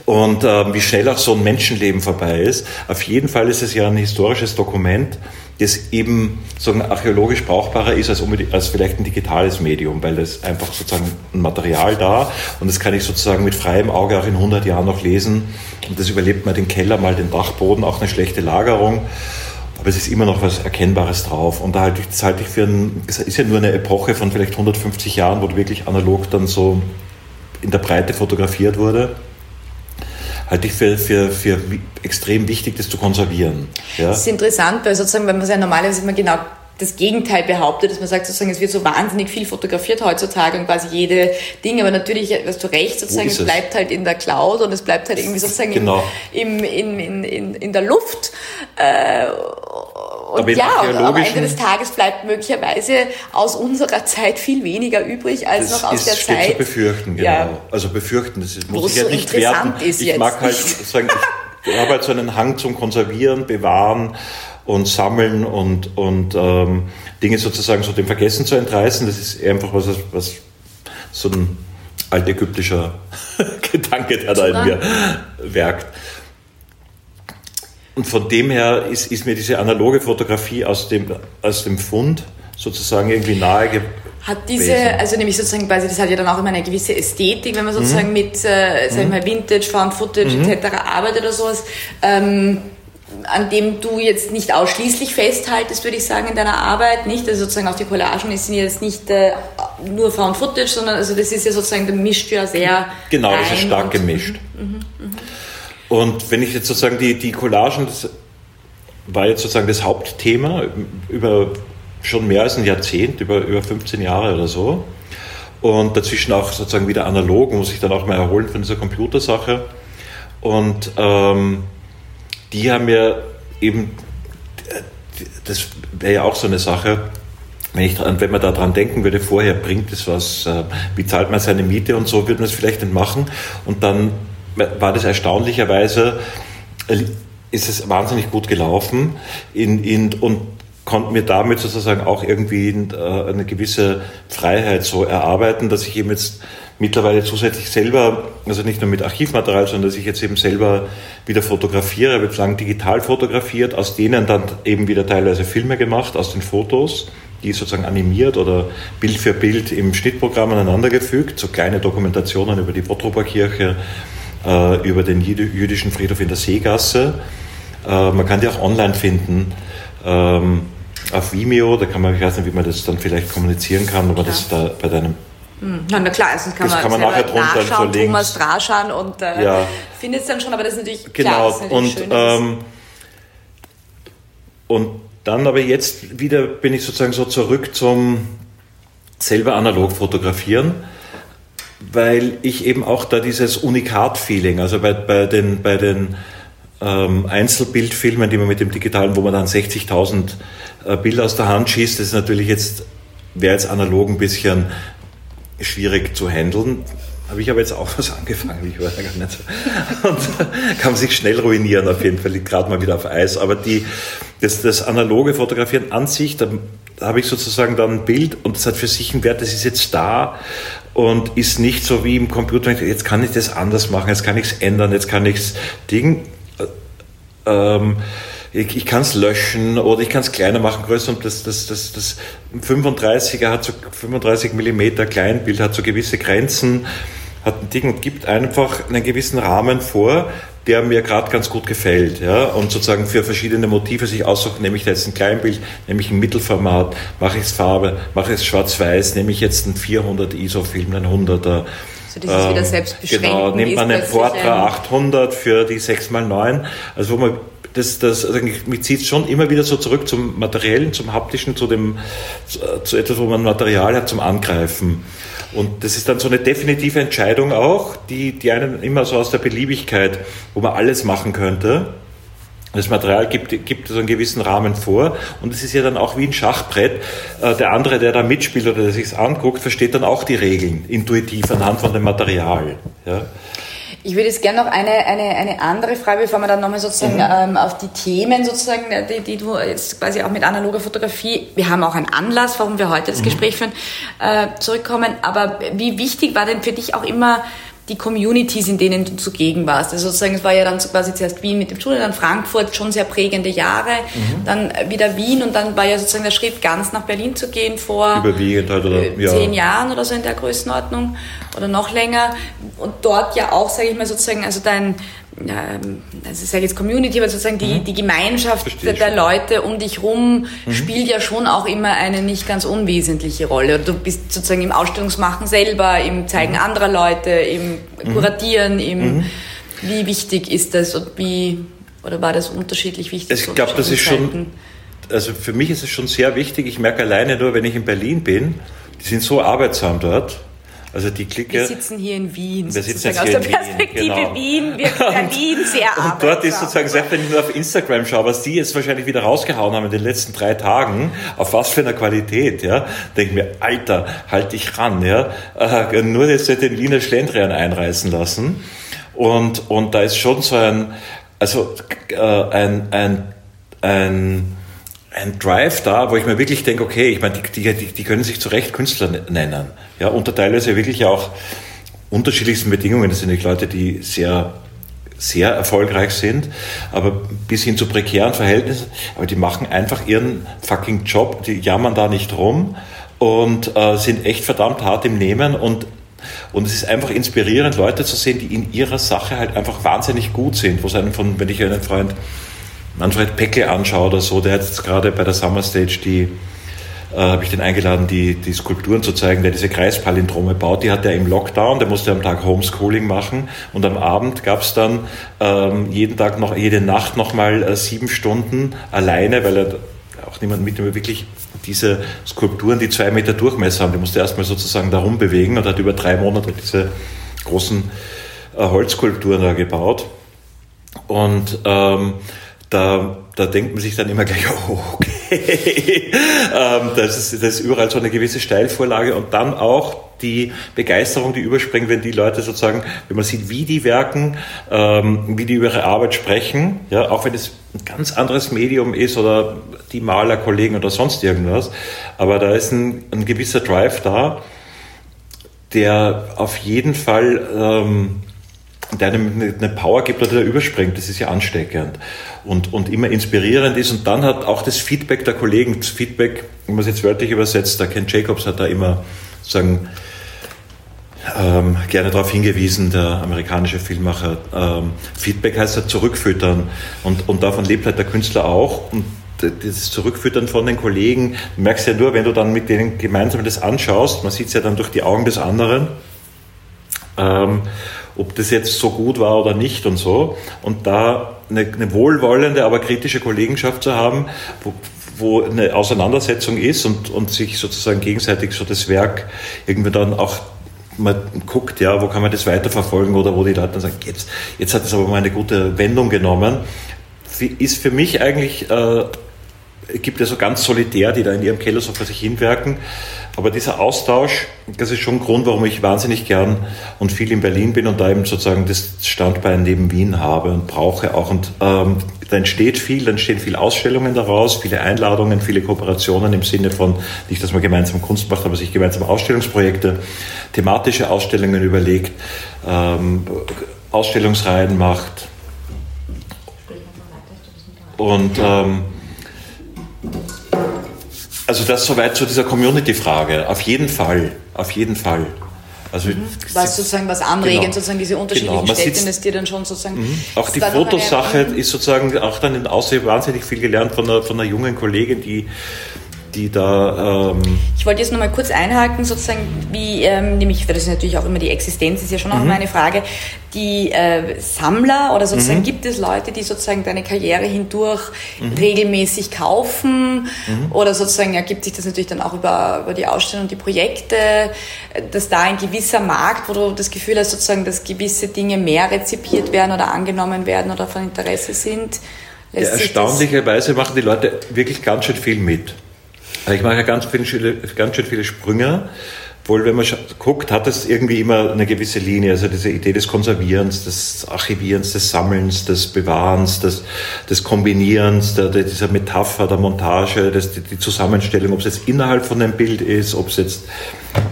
Und äh, wie schnell auch so ein Menschenleben vorbei ist. Auf jeden Fall ist es ja ein historisches Dokument, das eben sozusagen archäologisch brauchbarer ist als, als vielleicht ein digitales Medium, weil das einfach sozusagen ein Material da und das kann ich sozusagen mit freiem Auge auch in 100 Jahren noch lesen und das überlebt mal den Keller, mal den Dachboden, auch eine schlechte Lagerung. Aber es ist immer noch was Erkennbares drauf. Und da halte ich, das halte ich für ein, es ist ja nur eine Epoche von vielleicht 150 Jahren, wo wirklich analog dann so in der Breite fotografiert wurde halte ich für, für, für extrem wichtig, das zu konservieren. Ja? Das ist interessant, weil sozusagen, wenn man ja normalerweise immer genau das Gegenteil behauptet, dass man sagt, sozusagen, es wird so wahnsinnig viel fotografiert heutzutage und quasi jede Ding, aber natürlich, hast du recht, sozusagen, es bleibt halt in der Cloud und es bleibt halt irgendwie sozusagen genau. im, in, in, in, in der Luft. Äh, und ja, und am Ende des Tages bleibt möglicherweise aus unserer Zeit viel weniger übrig als noch aus der Zeit. Zu befürchten, genau. Ja. Also befürchten, das muss ich ja so nicht werten. ich mag halt sagen, ich habe halt so einen Hang zum Konservieren, Bewahren und Sammeln und, und ähm, Dinge sozusagen so dem Vergessen zu entreißen. Das ist einfach was, was so ein altägyptischer *laughs* Gedanke, der da in mir werkt. Und von dem her ist, ist mir diese analoge Fotografie aus dem, aus dem Fund sozusagen irgendwie nahe hat diese, also nämlich sozusagen quasi, das hat ja dann auch immer eine gewisse Ästhetik, wenn man sozusagen mhm. mit, äh, sagen wir mal, Vintage, Found Footage mhm. etc. arbeitet oder sowas, ähm, an dem du jetzt nicht ausschließlich festhaltest, würde ich sagen, in deiner Arbeit, nicht? Also sozusagen auch die Collagen sind jetzt nicht äh, nur Found Footage, sondern also das ist ja sozusagen, da mischt ja sehr. Genau, das ist stark gemischt. Mhm, mhm, mhm. Und wenn ich jetzt sozusagen die, die Collagen, das war jetzt sozusagen das Hauptthema über schon mehr als ein Jahrzehnt, über, über 15 Jahre oder so. Und dazwischen auch sozusagen wieder analog, muss ich dann auch mal erholen von dieser Computersache. Und ähm, die haben mir eben, das wäre ja auch so eine Sache, wenn, ich, wenn man daran denken würde, vorher bringt es was, äh, wie zahlt man seine Miete und so, würde man es vielleicht nicht machen. Und dann war das erstaunlicherweise, ist es wahnsinnig gut gelaufen in, in, und konnten mir damit sozusagen auch irgendwie äh, eine gewisse Freiheit so erarbeiten, dass ich eben jetzt mittlerweile zusätzlich selber, also nicht nur mit Archivmaterial, sondern dass ich jetzt eben selber wieder fotografiere, habe bislang digital fotografiert, aus denen dann eben wieder teilweise Filme gemacht, aus den Fotos, die sozusagen animiert oder Bild für Bild im Schnittprogramm aneinandergefügt, so kleine Dokumentationen über die Bottroper Kirche, äh, über den jüdischen Friedhof in der Seegasse. Äh, man kann die auch online finden. Ähm, auf Vimeo, da kann man, ich weiß nicht, wie man das dann vielleicht kommunizieren kann, aber das da bei deinem hm. Na, na klar, also das kann das man, kann man nachher drunter nachschauen, so Thomas Draschan und äh, ja. findet es dann schon, aber das ist natürlich genau. klar. Natürlich und, ähm, und dann aber jetzt wieder bin ich sozusagen so zurück zum selber analog fotografieren weil ich eben auch da dieses Unikat-Feeling, also bei, bei den, bei den ähm, Einzelbildfilmen, die man mit dem digitalen, wo man dann 60.000 äh, Bilder aus der Hand schießt, das ist natürlich jetzt, wäre jetzt analog ein bisschen schwierig zu handeln. habe ich aber jetzt auch was angefangen, ich ja gar nicht. Und *laughs* kann sich schnell ruinieren, auf jeden Fall, liegt gerade mal wieder auf Eis. Aber die, das, das analoge Fotografieren an sich, da habe ich sozusagen dann ein Bild und das hat für sich einen Wert, das ist jetzt da und ist nicht so wie im Computer, jetzt kann ich das anders machen, jetzt kann ich es ändern, jetzt kann ich es Ding. Äh, ähm, ich, ich kann es löschen oder ich kann es kleiner machen, größer und das, das, das, das 35er hat so 35 Millimeter Kleinbild, hat so gewisse Grenzen, hat ein Ding und gibt einfach einen gewissen Rahmen vor, der mir gerade ganz gut gefällt. Ja? Und sozusagen für verschiedene Motive sich aussuchen, nehme ich da jetzt ein Kleinbild, nehme ich ein Mittelformat, mache ich es Farbe, mache ich es schwarz-weiß, nehme ich jetzt einen 400 ISO-Film, einen 100er. So dieses ähm, wieder selbst Genau, nimmt man einen Portra 800 für die 6x9, also wo man das, das, also mich zieht schon immer wieder so zurück zum Materiellen, zum Haptischen, zu dem, zu etwas, wo man Material hat zum Angreifen. Und das ist dann so eine definitive Entscheidung auch, die, die einen immer so aus der Beliebigkeit, wo man alles machen könnte. Das Material gibt, gibt so einen gewissen Rahmen vor und es ist ja dann auch wie ein Schachbrett. Äh, der andere, der da mitspielt oder der sich anguckt, versteht dann auch die Regeln intuitiv anhand von dem Material. Ja. Ich würde jetzt gerne noch eine, eine, eine andere Frage, bevor wir dann nochmal sozusagen mhm. ähm, auf die Themen sozusagen, äh, die, die du jetzt quasi auch mit analoger Fotografie, wir haben auch einen Anlass, warum wir heute das mhm. Gespräch führen, äh, zurückkommen. Aber wie wichtig war denn für dich auch immer die Communities, in denen du zugegen warst. Also sozusagen, es war ja dann quasi zuerst Wien mit dem Studio, dann Frankfurt, schon sehr prägende Jahre, mhm. dann wieder Wien und dann war ja sozusagen der Schritt, ganz nach Berlin zu gehen vor Überwiegend halt, oder, äh, zehn ja. Jahren oder so in der Größenordnung oder noch länger. Und dort ja auch, sage ich mal sozusagen, also dein ähm, also ich sage jetzt Community, aber sozusagen die, mhm. die Gemeinschaft Verstehe der schon. Leute um dich rum mhm. spielt ja schon auch immer eine nicht ganz unwesentliche Rolle. Du bist sozusagen im Ausstellungsmachen selber, im Zeigen mhm. anderer Leute, im mhm. Kuratieren, im mhm. wie wichtig ist das und wie oder war das unterschiedlich wichtig? Ich glaube, das ist schon, also für mich ist es schon sehr wichtig. Ich merke alleine nur, wenn ich in Berlin bin, die sind so arbeitsam dort also die Clique. Wir sitzen hier in Wien. Wir sitzen jetzt hier aus der Perspektive genau. Wien wirkt Berlin *laughs* sehr Und dort ist sozusagen, selbst wenn ich nur auf Instagram schaue, was die jetzt wahrscheinlich wieder rausgehauen haben in den letzten drei Tagen, auf was für einer Qualität, ja, denke mir, Alter, halt dich ran, ja. Äh, nur jetzt den Wiener Schlendrian einreißen lassen. Und, und da ist schon so ein, also äh, ein, ein, ein ein Drive da, wo ich mir wirklich denke, okay, ich meine, die, die, die können sich zu Recht Künstler nennen. Ja, unter teilweise wirklich auch unterschiedlichsten Bedingungen. Das sind nicht Leute, die sehr, sehr erfolgreich sind, aber bis hin zu prekären Verhältnissen. Aber die machen einfach ihren fucking Job, die jammern da nicht rum und äh, sind echt verdammt hart im Nehmen und und es ist einfach inspirierend, Leute zu sehen, die in ihrer Sache halt einfach wahnsinnig gut sind. Wo es einen von, wenn ich einen Freund Manfred Pecke anschaue oder so, der hat jetzt gerade bei der Summer Stage die, äh, habe ich den eingeladen, die, die Skulpturen zu zeigen, der diese Kreispalindrome baut. Die hat er im Lockdown, der musste am Tag Homeschooling machen und am Abend gab es dann ähm, jeden Tag noch, jede Nacht nochmal äh, sieben Stunden alleine, weil er auch niemand mit wirklich diese Skulpturen, die zwei Meter Durchmesser haben, die musste erstmal sozusagen darum bewegen und hat über drei Monate diese großen äh, Holzskulpturen da gebaut. Und ähm, da, da denkt man sich dann immer gleich, oh, *laughs* okay, ähm, das, ist, das ist überall so eine gewisse Steilvorlage und dann auch die Begeisterung, die überspringt, wenn die Leute sozusagen, wenn man sieht, wie die werken, ähm, wie die über ihre Arbeit sprechen, ja, auch wenn es ein ganz anderes Medium ist oder die Malerkollegen oder sonst irgendwas, aber da ist ein, ein gewisser Drive da, der auf jeden Fall ähm, der eine Power gibt oder der überspringt, das ist ja ansteckend und, und immer inspirierend ist. Und dann hat auch das Feedback der Kollegen, das Feedback, wenn man es jetzt wörtlich übersetzt, der Ken Jacobs hat da immer sagen, ähm, gerne darauf hingewiesen, der amerikanische Filmmacher. Ähm, Feedback heißt ja zurückfüttern und, und davon lebt halt der Künstler auch. Und das Zurückfüttern von den Kollegen, du merkst ja nur, wenn du dann mit denen gemeinsam das anschaust, man sieht es ja dann durch die Augen des anderen. Ähm, ob das jetzt so gut war oder nicht und so. Und da eine, eine wohlwollende, aber kritische Kollegenschaft zu haben, wo, wo eine Auseinandersetzung ist und, und sich sozusagen gegenseitig so das Werk irgendwie dann auch man guckt, ja, wo kann man das weiterverfolgen oder wo die Leute dann sagen, jetzt, jetzt hat es aber mal eine gute Wendung genommen, ist für mich eigentlich, äh, gibt es so ganz solitär, die da in ihrem Keller so vor sich hinwerken, aber dieser Austausch, das ist schon ein Grund, warum ich wahnsinnig gern und viel in Berlin bin und da eben sozusagen das Standbein neben Wien habe und brauche auch. Und ähm, da entsteht viel, da entstehen viele Ausstellungen daraus, viele Einladungen, viele Kooperationen im Sinne von, nicht, dass man gemeinsam Kunst macht, aber sich gemeinsam Ausstellungsprojekte, thematische Ausstellungen überlegt, ähm, Ausstellungsreihen macht. Und ähm, also das soweit zu dieser Community-Frage. Auf jeden Fall, auf jeden Fall. Also mhm. was sozusagen was anregend, genau. sozusagen diese unterschiedlichen genau. Städte, das dir dann schon sozusagen. Mhm. Auch die Fotosache ist sozusagen auch dann in Aussehen wahnsinnig viel gelernt von einer, von einer jungen Kollegin, die die da. Ähm ich wollte jetzt nochmal kurz einhaken, sozusagen, wie, ähm, nämlich, das ist natürlich auch immer die Existenz, ist ja schon auch mhm. immer eine Frage. Die äh, Sammler oder sozusagen mhm. gibt es Leute, die sozusagen deine Karriere hindurch mhm. regelmäßig kaufen mhm. oder sozusagen ergibt sich das natürlich dann auch über, über die Ausstellung und die Projekte, dass da ein gewisser Markt, wo du das Gefühl hast, sozusagen, dass gewisse Dinge mehr rezipiert werden oder angenommen werden oder von Interesse sind. Ja, erstaunlicherweise machen die Leute wirklich ganz schön viel mit. Ich mache ja ganz, viele, ganz schön viele Sprünge. Wohl, wenn man guckt, hat es irgendwie immer eine gewisse Linie. Also diese Idee des Konservierens, des Archivierens, des Sammelns, des Bewahrens, des, des Kombinierens, der, der, dieser Metapher, der Montage, des, die, die Zusammenstellung, ob es jetzt innerhalb von einem Bild ist, ob es jetzt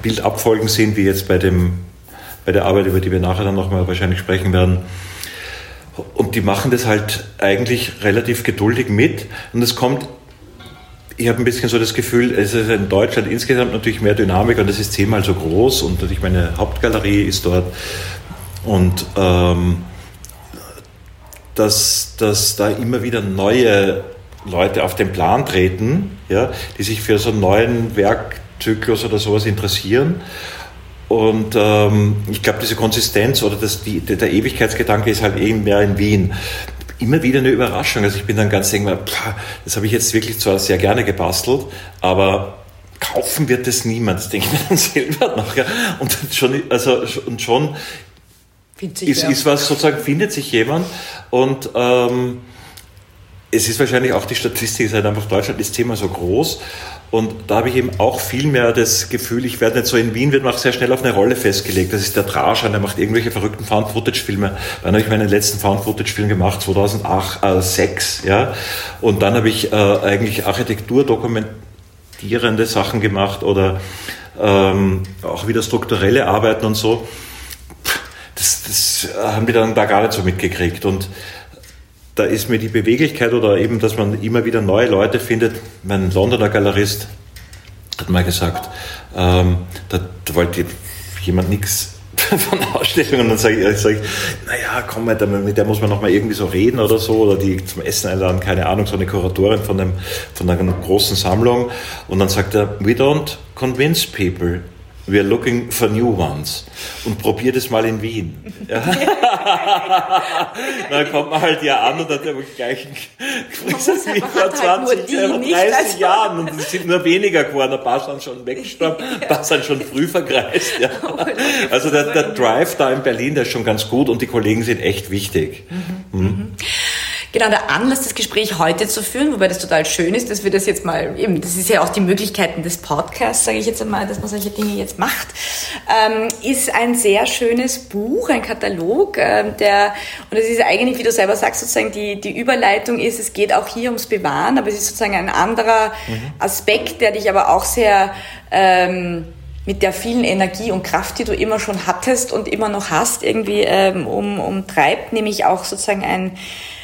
Bildabfolgen sind, wie jetzt bei, dem, bei der Arbeit, über die wir nachher dann nochmal wahrscheinlich sprechen werden. Und die machen das halt eigentlich relativ geduldig mit. Und es kommt ich habe ein bisschen so das Gefühl, es ist in Deutschland insgesamt natürlich mehr Dynamik und es ist zehnmal so groß und natürlich meine Hauptgalerie ist dort und ähm, dass, dass da immer wieder neue Leute auf den Plan treten, ja, die sich für so einen neuen Werkzyklus oder sowas interessieren. Und ähm, ich glaube, diese Konsistenz oder das, die, der Ewigkeitsgedanke ist halt eben mehr in Wien immer wieder eine Überraschung. Also ich bin dann ganz denke das habe ich jetzt wirklich zwar sehr gerne gebastelt, aber kaufen wird es niemand. Das denke ich mir dann *laughs* selber noch. Ja. Und schon, also, und schon ist, ist was sozusagen, findet sich jemand und ähm, es ist wahrscheinlich auch die Statistik, es ist halt einfach Deutschland das Thema so groß und da habe ich eben auch viel mehr das Gefühl, ich werde nicht so in Wien, wird man auch sehr schnell auf eine Rolle festgelegt. Das ist der Draschan, der macht irgendwelche verrückten Found-Footage-Filme. Dann habe ich meinen letzten Found-Footage-Film gemacht, 2006, äh, ja. Und dann habe ich äh, eigentlich Architektur dokumentierende Sachen gemacht oder ähm, auch wieder strukturelle Arbeiten und so. Das, das haben die dann da gar nicht so mitgekriegt. Und da ist mir die Beweglichkeit oder eben, dass man immer wieder neue Leute findet. Mein Londoner Galerist hat mal gesagt, ähm, da, wollte jemand nichts *laughs* von Ausstellungen und dann sage ich, sag ich, naja, komm mit der muss man noch mal irgendwie so reden oder so oder die zum Essen einladen, keine Ahnung, so eine Kuratorin von, einem, von einer großen Sammlung und dann sagt er, we don't convince people, we are looking for new ones. Und probier das mal in Wien. Ja. *laughs* dann kommt man halt ja an und hat ja gleich wie vor 20, halt 30 also. Jahren und es sind nur weniger geworden. Ein paar sind schon weggestorben, *laughs* ein paar sind schon früh vergreist. Ja. Oh, also der, der Drive da in Berlin, der ist schon ganz gut und die Kollegen sind echt wichtig. Mhm. Mhm genau der Anlass, das Gespräch heute zu führen, wobei das total schön ist, dass wir das jetzt mal, eben, das ist ja auch die Möglichkeiten des Podcasts, sage ich jetzt einmal, dass man solche Dinge jetzt macht, ähm, ist ein sehr schönes Buch, ein Katalog, äh, der, und es ist eigentlich, wie du selber sagst, sozusagen die, die Überleitung ist, es geht auch hier ums Bewahren, aber es ist sozusagen ein anderer mhm. Aspekt, der dich aber auch sehr, ähm, mit der vielen Energie und Kraft, die du immer schon hattest und immer noch hast, irgendwie ähm, um, umtreibt, nämlich auch sozusagen ein,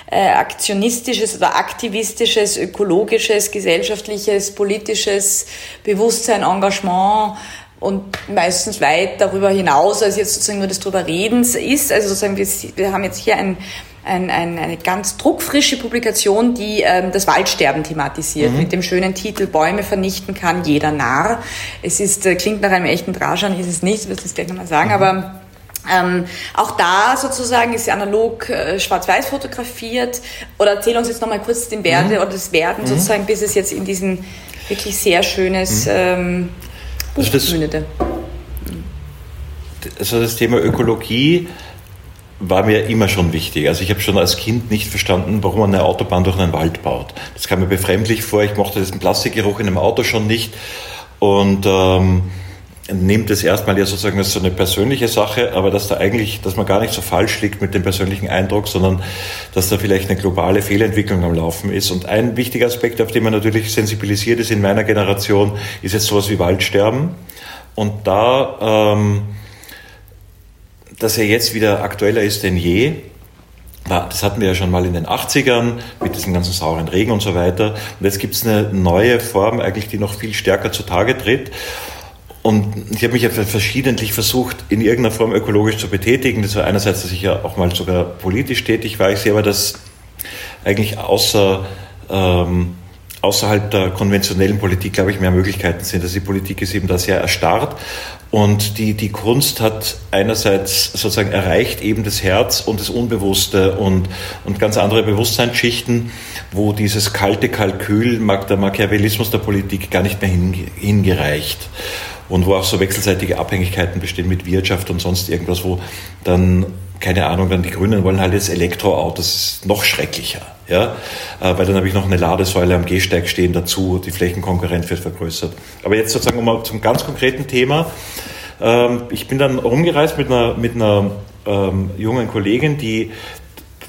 äh, aktionistisches oder aktivistisches, ökologisches, gesellschaftliches, politisches Bewusstsein, Engagement und meistens weit darüber hinaus, als jetzt sozusagen nur das drüber Redens ist. Also sozusagen wir, wir haben jetzt hier ein, ein, ein, eine ganz druckfrische Publikation, die ähm, das Waldsterben thematisiert, mhm. mit dem schönen Titel Bäume vernichten kann jeder Narr. Es ist, äh, klingt nach einem echten Draschan, ist es nicht, ich will es gleich nochmal sagen, mhm. aber ähm, auch da sozusagen ist sie analog äh, schwarz-weiß fotografiert. Oder erzähl uns jetzt nochmal kurz den Werde mhm. oder das Werden mhm. sozusagen, bis es jetzt in diesen wirklich sehr schönes mhm. ähm, Buch also mündete. Also das Thema Ökologie war mir immer schon wichtig. Also ich habe schon als Kind nicht verstanden, warum man eine Autobahn durch einen Wald baut. Das kam mir befremdlich vor. Ich mochte diesen Plastikgeruch in einem Auto schon nicht. und ähm, nimmt es erstmal ja sozusagen als so eine persönliche Sache, aber dass da eigentlich, dass man gar nicht so falsch liegt mit dem persönlichen Eindruck, sondern dass da vielleicht eine globale Fehlentwicklung am Laufen ist. Und ein wichtiger Aspekt, auf den man natürlich sensibilisiert ist in meiner Generation, ist jetzt sowas wie Waldsterben. Und da, ähm, dass er jetzt wieder aktueller ist denn je, das hatten wir ja schon mal in den 80ern mit diesem ganzen sauren Regen und so weiter. Und jetzt gibt es eine neue Form, eigentlich, die noch viel stärker zutage tritt. Und ich habe mich ja verschiedentlich versucht, in irgendeiner Form ökologisch zu betätigen. Das war einerseits, dass ich ja auch mal sogar politisch tätig war. Ich sehe aber, dass eigentlich außer, ähm, außerhalb der konventionellen Politik, glaube ich, mehr Möglichkeiten sind. Also die Politik ist eben da sehr erstarrt. Und die, die Kunst hat einerseits sozusagen erreicht eben das Herz und das Unbewusste und, und ganz andere Bewusstseinsschichten, wo dieses kalte Kalkül, der Machiavellismus der Politik gar nicht mehr hingereicht und wo auch so wechselseitige Abhängigkeiten bestehen mit Wirtschaft und sonst irgendwas, wo dann, keine Ahnung, dann die Grünen wollen halt jetzt Elektroautos, das ist noch schrecklicher, ja, äh, weil dann habe ich noch eine Ladesäule am Gehsteig stehen dazu, die Flächenkonkurrenz wird vergrößert. Aber jetzt sozusagen um zum ganz konkreten Thema, ähm, ich bin dann rumgereist mit einer, mit einer ähm, jungen Kollegin, die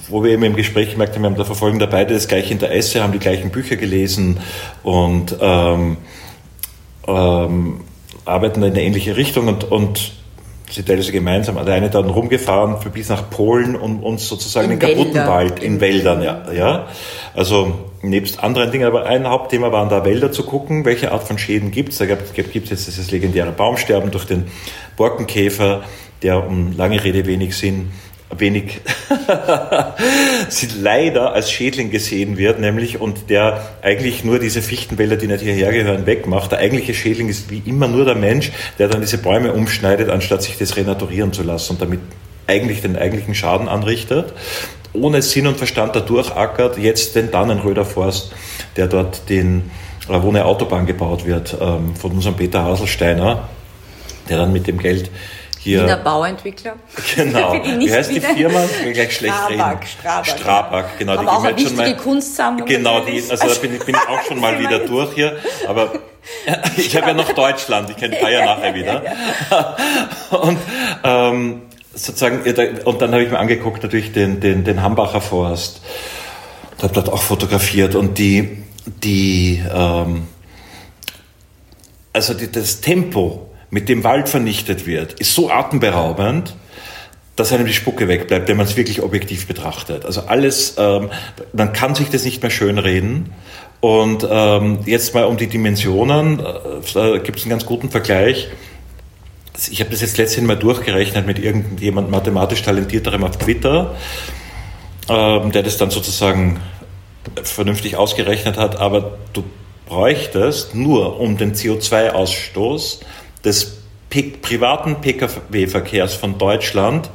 wo wir eben im Gespräch gemerkt haben, wir haben da verfolgen da beide das gleiche Interesse, haben die gleichen Bücher gelesen und ähm, ähm, arbeiten in eine ähnliche Richtung und, und sind teilweise gemeinsam alleine dann rumgefahren für bis nach Polen und uns sozusagen in den kaputten. Wald in Wäldern, ja, ja. Also nebst anderen Dingen, aber ein Hauptthema waren da Wälder zu gucken, welche Art von Schäden gibt es. Da gibt es jetzt dieses legendäre Baumsterben durch den Borkenkäfer, der um lange Rede wenig Sinn wenig *laughs* leider als Schädling gesehen wird, nämlich und der eigentlich nur diese Fichtenwälder, die nicht hierher gehören, wegmacht. Der eigentliche Schädling ist wie immer nur der Mensch, der dann diese Bäume umschneidet, anstatt sich das renaturieren zu lassen und damit eigentlich den eigentlichen Schaden anrichtet, ohne Sinn und Verstand da durchackert, jetzt den Dannenröder Forst, der dort den, äh, wo eine Autobahn gebaut wird, ähm, von unserem Peter Haselsteiner, der dann mit dem Geld hier. Wiener Bauentwickler. Genau. *laughs* Wie heißt die Firma? Ich will gleich schlecht Strabag, reden. Strabag. Strabag, genau. Aber die auch eine wichtige mal, Kunstsammlung. Genau, die, also da bin ich, bin ich auch schon mal wieder durch hier. Aber *laughs* ich habe ja noch Deutschland, ich kenne Bayern nachher wieder. *laughs* Und ähm, sozusagen, und dann habe ich mir angeguckt natürlich den, den, den Hambacher Forst. Und habe dort auch fotografiert und die, die ähm, also die, das Tempo, mit dem Wald vernichtet wird, ist so atemberaubend, dass einem die Spucke wegbleibt, wenn man es wirklich objektiv betrachtet. Also alles, ähm, man kann sich das nicht mehr schönreden. Und ähm, jetzt mal um die Dimensionen, äh, gibt es einen ganz guten Vergleich. Ich habe das jetzt letztens mal durchgerechnet mit irgendjemand mathematisch talentierterem auf Twitter, ähm, der das dann sozusagen vernünftig ausgerechnet hat. Aber du bräuchtest nur um den CO2-Ausstoß des privaten Pkw-Verkehrs von Deutschland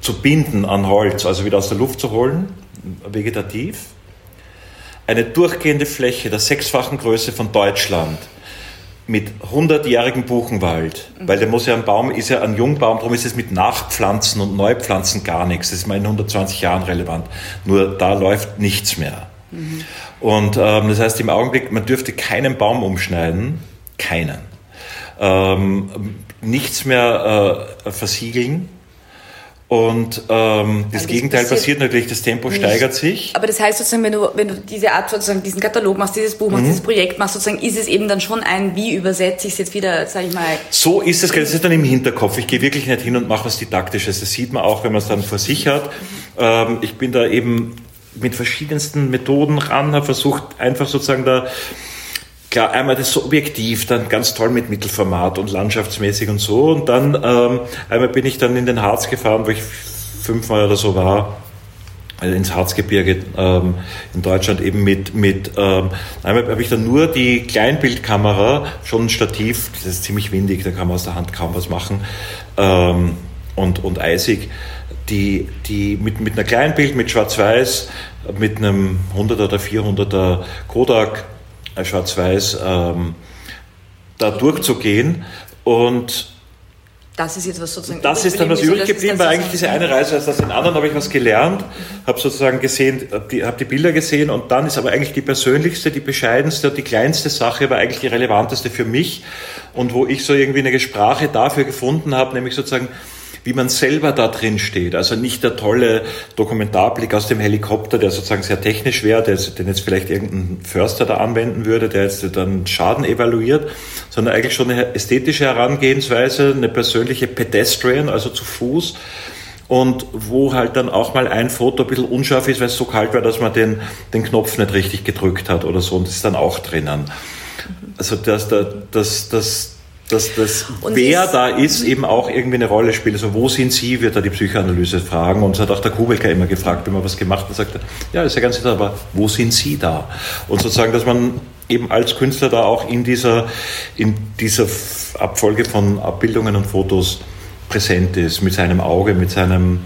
zu binden an Holz, also wieder aus der Luft zu holen, vegetativ. Eine durchgehende Fläche der sechsfachen Größe von Deutschland mit 100-jährigem Buchenwald, mhm. weil der muss ja ein Baum, ist ja ein Jungbaum, darum ist es mit Nachpflanzen und Neupflanzen gar nichts. Das ist mal in 120 Jahren relevant. Nur da läuft nichts mehr. Mhm. Und ähm, das heißt im Augenblick, man dürfte keinen Baum umschneiden, keinen ähm, nichts mehr äh, versiegeln. Und ähm, das, das Gegenteil passiert, passiert, natürlich, das Tempo nicht. steigert sich. Aber das heißt sozusagen, wenn du, wenn du diese Art sozusagen diesen Katalog machst, dieses Buch machst, mhm. dieses Projekt machst, sozusagen ist es eben dann schon ein, wie übersetze ich es jetzt wieder, sage ich mal. So ist es, das ist dann im Hinterkopf. Ich gehe wirklich nicht hin und mache was Didaktisches. Das sieht man auch, wenn man es dann vor sich hat. Ähm, ich bin da eben mit verschiedensten Methoden ran, habe versucht, einfach sozusagen da klar, einmal das so objektiv, dann ganz toll mit Mittelformat und landschaftsmäßig und so. Und dann ähm, einmal bin ich dann in den Harz gefahren, wo ich fünfmal oder so war, also ins Harzgebirge ähm, in Deutschland eben mit, mit ähm, einmal habe ich dann nur die Kleinbildkamera, schon ein Stativ, das ist ziemlich windig, da kann man aus der Hand kaum was machen ähm, und, und eisig, die, die mit, mit einer Kleinbild, mit Schwarz-Weiß, mit einem 100er oder 400er Kodak Schwarz-Weiß ähm, da durchzugehen und das ist jetzt was sozusagen. Das ist dann was übrig geblieben, weil eigentlich diese eine Reise, also aus den anderen habe ich was gelernt, habe sozusagen gesehen, habe die, hab die Bilder gesehen und dann ist aber eigentlich die persönlichste, die bescheidenste und die kleinste Sache war eigentlich die relevanteste für mich und wo ich so irgendwie eine Sprache dafür gefunden habe, nämlich sozusagen wie man selber da drin steht. Also nicht der tolle Dokumentarblick aus dem Helikopter, der sozusagen sehr technisch wäre, den jetzt vielleicht irgendein Förster da anwenden würde, der jetzt dann Schaden evaluiert, sondern eigentlich schon eine ästhetische Herangehensweise, eine persönliche Pedestrian, also zu Fuß und wo halt dann auch mal ein Foto ein bisschen unscharf ist, weil es so kalt war, dass man den, den Knopf nicht richtig gedrückt hat oder so und das ist dann auch drinnen. Also das, das, das, das dass das, wer da ist, eben auch irgendwie eine Rolle spielt. Also wo sind Sie, wird da die Psychoanalyse fragen. Und so hat auch der Kubelka immer gefragt, wenn man was gemacht hat, sagt er, ja, ist ja ganz interessant, aber wo sind Sie da? Und sozusagen, dass man eben als Künstler da auch in dieser, in dieser Abfolge von Abbildungen und Fotos präsent ist, mit seinem Auge, mit seinem,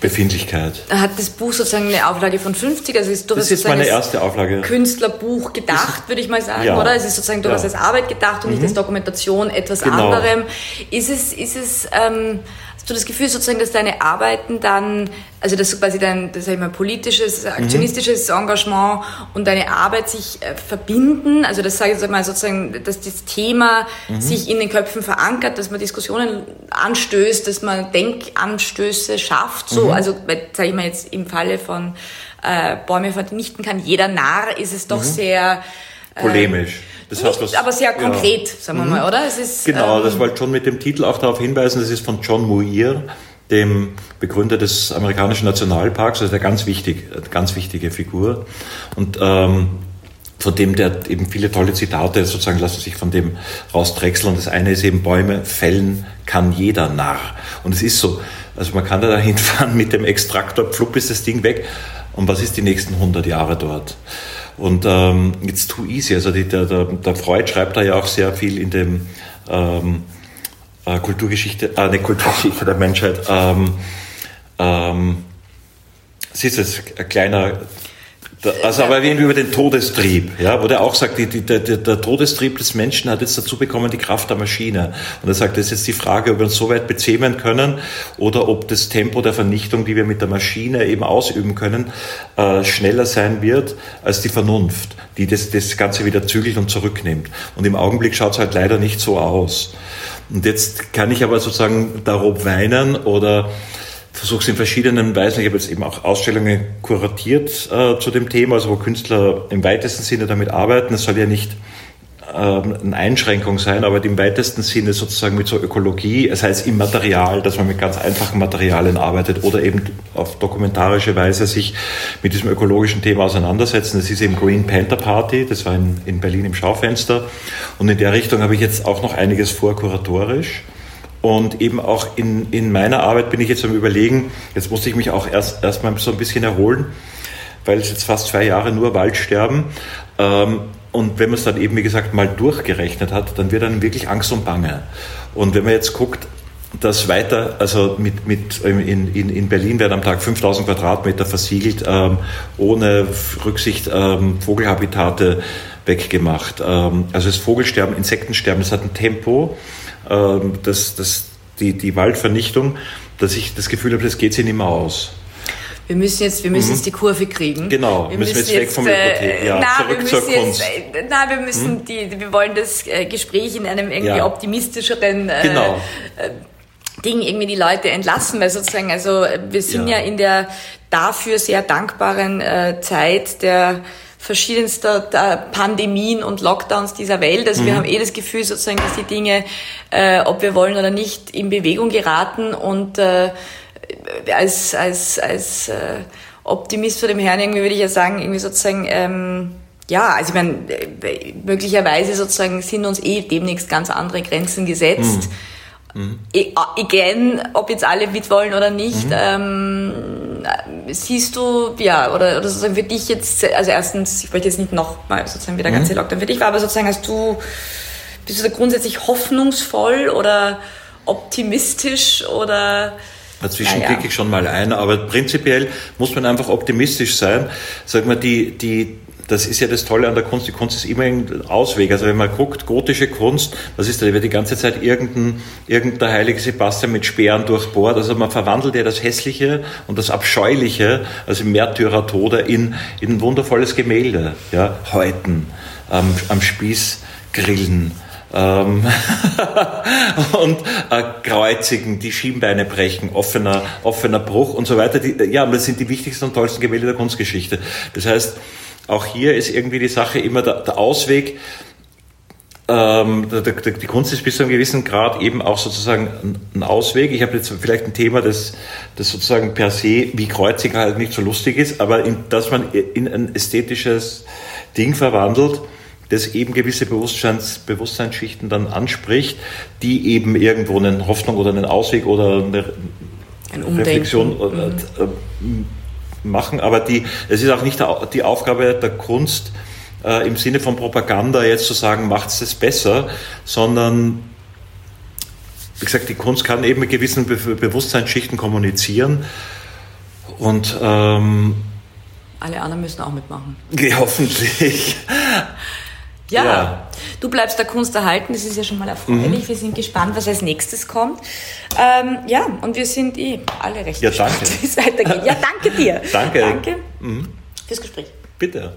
Befindlichkeit. Hat das Buch sozusagen eine Auflage von 50? Also ist das ist meine erste Auflage. Künstlerbuch gedacht, würde ich mal sagen, ja. oder? Es ist sozusagen durchaus ja. als Arbeit gedacht und mhm. nicht als Dokumentation etwas genau. anderem. Ist es, ist es, ähm, Hast du das Gefühl sozusagen, dass deine Arbeiten dann, also dass quasi dein, das sag ich mal, politisches, aktionistisches mhm. Engagement und deine Arbeit sich äh, verbinden? Also das sage ich mal sozusagen, dass das Thema mhm. sich in den Köpfen verankert, dass man Diskussionen anstößt, dass man Denkanstöße schafft. So, mhm. also sage ich mal jetzt im Falle von äh, Bäume vernichten kann jeder Narr, ist es doch mhm. sehr äh, polemisch. Das Nicht, was, aber sehr konkret, ja. sagen wir mhm. mal, oder? Ist, genau, ähm, das wollte schon mit dem Titel auch darauf hinweisen, das ist von John Muir, dem Begründer des amerikanischen Nationalparks, also der ganz wichtig, ganz wichtige Figur. Und ähm, von dem der eben viele tolle Zitate sozusagen lassen sich von dem rausdrechseln. Und das eine ist eben Bäume fällen kann jeder Narr. Und es ist so. Also man kann da *laughs* hinfahren mit dem Extraktor, pflupp ist das Ding weg. Und was ist die nächsten 100 Jahre dort? Und ähm, it's too easy. Also die, der, der, Freud schreibt da ja auch sehr viel in dem ähm, äh, Kulturgeschichte, äh, eine Kulturgeschichte der Menschheit. Ähm, ähm, siehst du, ein kleiner also aber wie über den Todestrieb, ja, wo der auch sagt, die, die, der, der, Todestrieb des Menschen hat jetzt dazu bekommen die Kraft der Maschine. Und er sagt, das ist jetzt die Frage, ob wir uns so weit bezähmen können oder ob das Tempo der Vernichtung, die wir mit der Maschine eben ausüben können, äh, schneller sein wird als die Vernunft, die das, das Ganze wieder zügelt und zurücknimmt. Und im Augenblick schaut es halt leider nicht so aus. Und jetzt kann ich aber sozusagen darob weinen oder versuche es in verschiedenen Weisen. Ich habe jetzt eben auch Ausstellungen kuratiert äh, zu dem Thema, also wo Künstler im weitesten Sinne damit arbeiten. Es soll ja nicht ähm, eine Einschränkung sein, aber im weitesten Sinne sozusagen mit so Ökologie, das heißt im Material, dass man mit ganz einfachen Materialien arbeitet oder eben auf dokumentarische Weise sich mit diesem ökologischen Thema auseinandersetzen. Das ist eben Green Panther Party, das war in, in Berlin im Schaufenster. Und in der Richtung habe ich jetzt auch noch einiges vor, kuratorisch. Und eben auch in, in meiner Arbeit bin ich jetzt am Überlegen, jetzt musste ich mich auch erst erstmal so ein bisschen erholen, weil es jetzt fast zwei Jahre nur Waldsterben. Ähm, und wenn man es dann eben, wie gesagt, mal durchgerechnet hat, dann wird dann wirklich Angst und Bange. Und wenn man jetzt guckt, dass weiter, also mit, mit, in, in, in Berlin werden am Tag 5000 Quadratmeter versiegelt, ähm, ohne Rücksicht ähm, Vogelhabitate weggemacht. Ähm, also das Vogelsterben, Insektensterben, das hat ein Tempo, ähm, das, das, die, die Waldvernichtung, dass ich das Gefühl habe, das geht sich nicht mehr aus. Wir müssen jetzt, wir müssen mhm. jetzt die Kurve kriegen. Genau, wir müssen, müssen jetzt weg vom äh, ja, na, zurück zur Kunst. Jetzt, äh, na, wir müssen mhm. die, wir wollen das äh, Gespräch in einem irgendwie ja. optimistischeren äh, genau. äh, Ding irgendwie die Leute entlassen, weil sozusagen, also wir sind ja, ja in der dafür sehr dankbaren äh, Zeit der verschiedenster Pandemien und Lockdowns dieser Welt. Also mhm. wir haben eh das Gefühl sozusagen, dass die Dinge, äh, ob wir wollen oder nicht, in Bewegung geraten und äh, als, als, als äh, Optimist vor dem Herrn irgendwie würde ich ja sagen, irgendwie sozusagen, ähm, ja, also ich meine, äh, möglicherweise sozusagen sind uns eh demnächst ganz andere Grenzen gesetzt. Mhm Mhm. Again, ob jetzt alle mitwollen oder nicht, mhm. ähm, siehst du, ja, oder, oder sozusagen für dich jetzt, also erstens, ich wollte jetzt nicht nochmal sozusagen wie der ganze mhm. Lockdown für dich war, aber sozusagen hast du, bist du da grundsätzlich hoffnungsvoll oder optimistisch oder Dazwischen klicke ich schon mal ein, aber prinzipiell muss man einfach optimistisch sein. Sag mal, die, die, das ist ja das Tolle an der Kunst. Die Kunst ist immer ein Ausweg. Also wenn man guckt, gotische Kunst, was ist da? Da wird die ganze Zeit irgendein, irgendein heilige Sebastian mit Speeren durchbohrt. Also man verwandelt ja das Hässliche und das Abscheuliche, also Märtyrertode, in, in ein wundervolles Gemälde. Ja, Häuten, ähm, am Spieß grillen ähm, *laughs* und äh, kreuzigen, die Schienbeine brechen, offener, offener Bruch und so weiter. Die, ja, das sind die wichtigsten und tollsten Gemälde der Kunstgeschichte. Das heißt, auch hier ist irgendwie die Sache immer der, der Ausweg. Ähm, die Kunst ist bis zu einem gewissen Grad eben auch sozusagen ein Ausweg. Ich habe jetzt vielleicht ein Thema, das, das sozusagen per se wie Kreuziger halt nicht so lustig ist, aber in, dass man in ein ästhetisches Ding verwandelt das eben gewisse Bewusstseins, Bewusstseinsschichten dann anspricht, die eben irgendwo eine Hoffnung oder einen Ausweg oder eine Ein Reflexion mhm. Machen. Aber die, es ist auch nicht die Aufgabe der Kunst, äh, im Sinne von Propaganda jetzt zu sagen, macht es besser, sondern wie gesagt, die Kunst kann eben mit gewissen Be Bewusstseinsschichten kommunizieren und ähm, alle anderen müssen auch mitmachen. *laughs* Hoffentlich. Ja, ja, du bleibst der Kunst erhalten, das ist ja schon mal erfreulich. Mhm. Wir sind gespannt, was als nächstes kommt. Ähm, ja, und wir sind eh alle recht ja, gespannt, wie es weitergeht. Ja, danke dir. *laughs* danke. Danke mhm. fürs Gespräch. Bitte.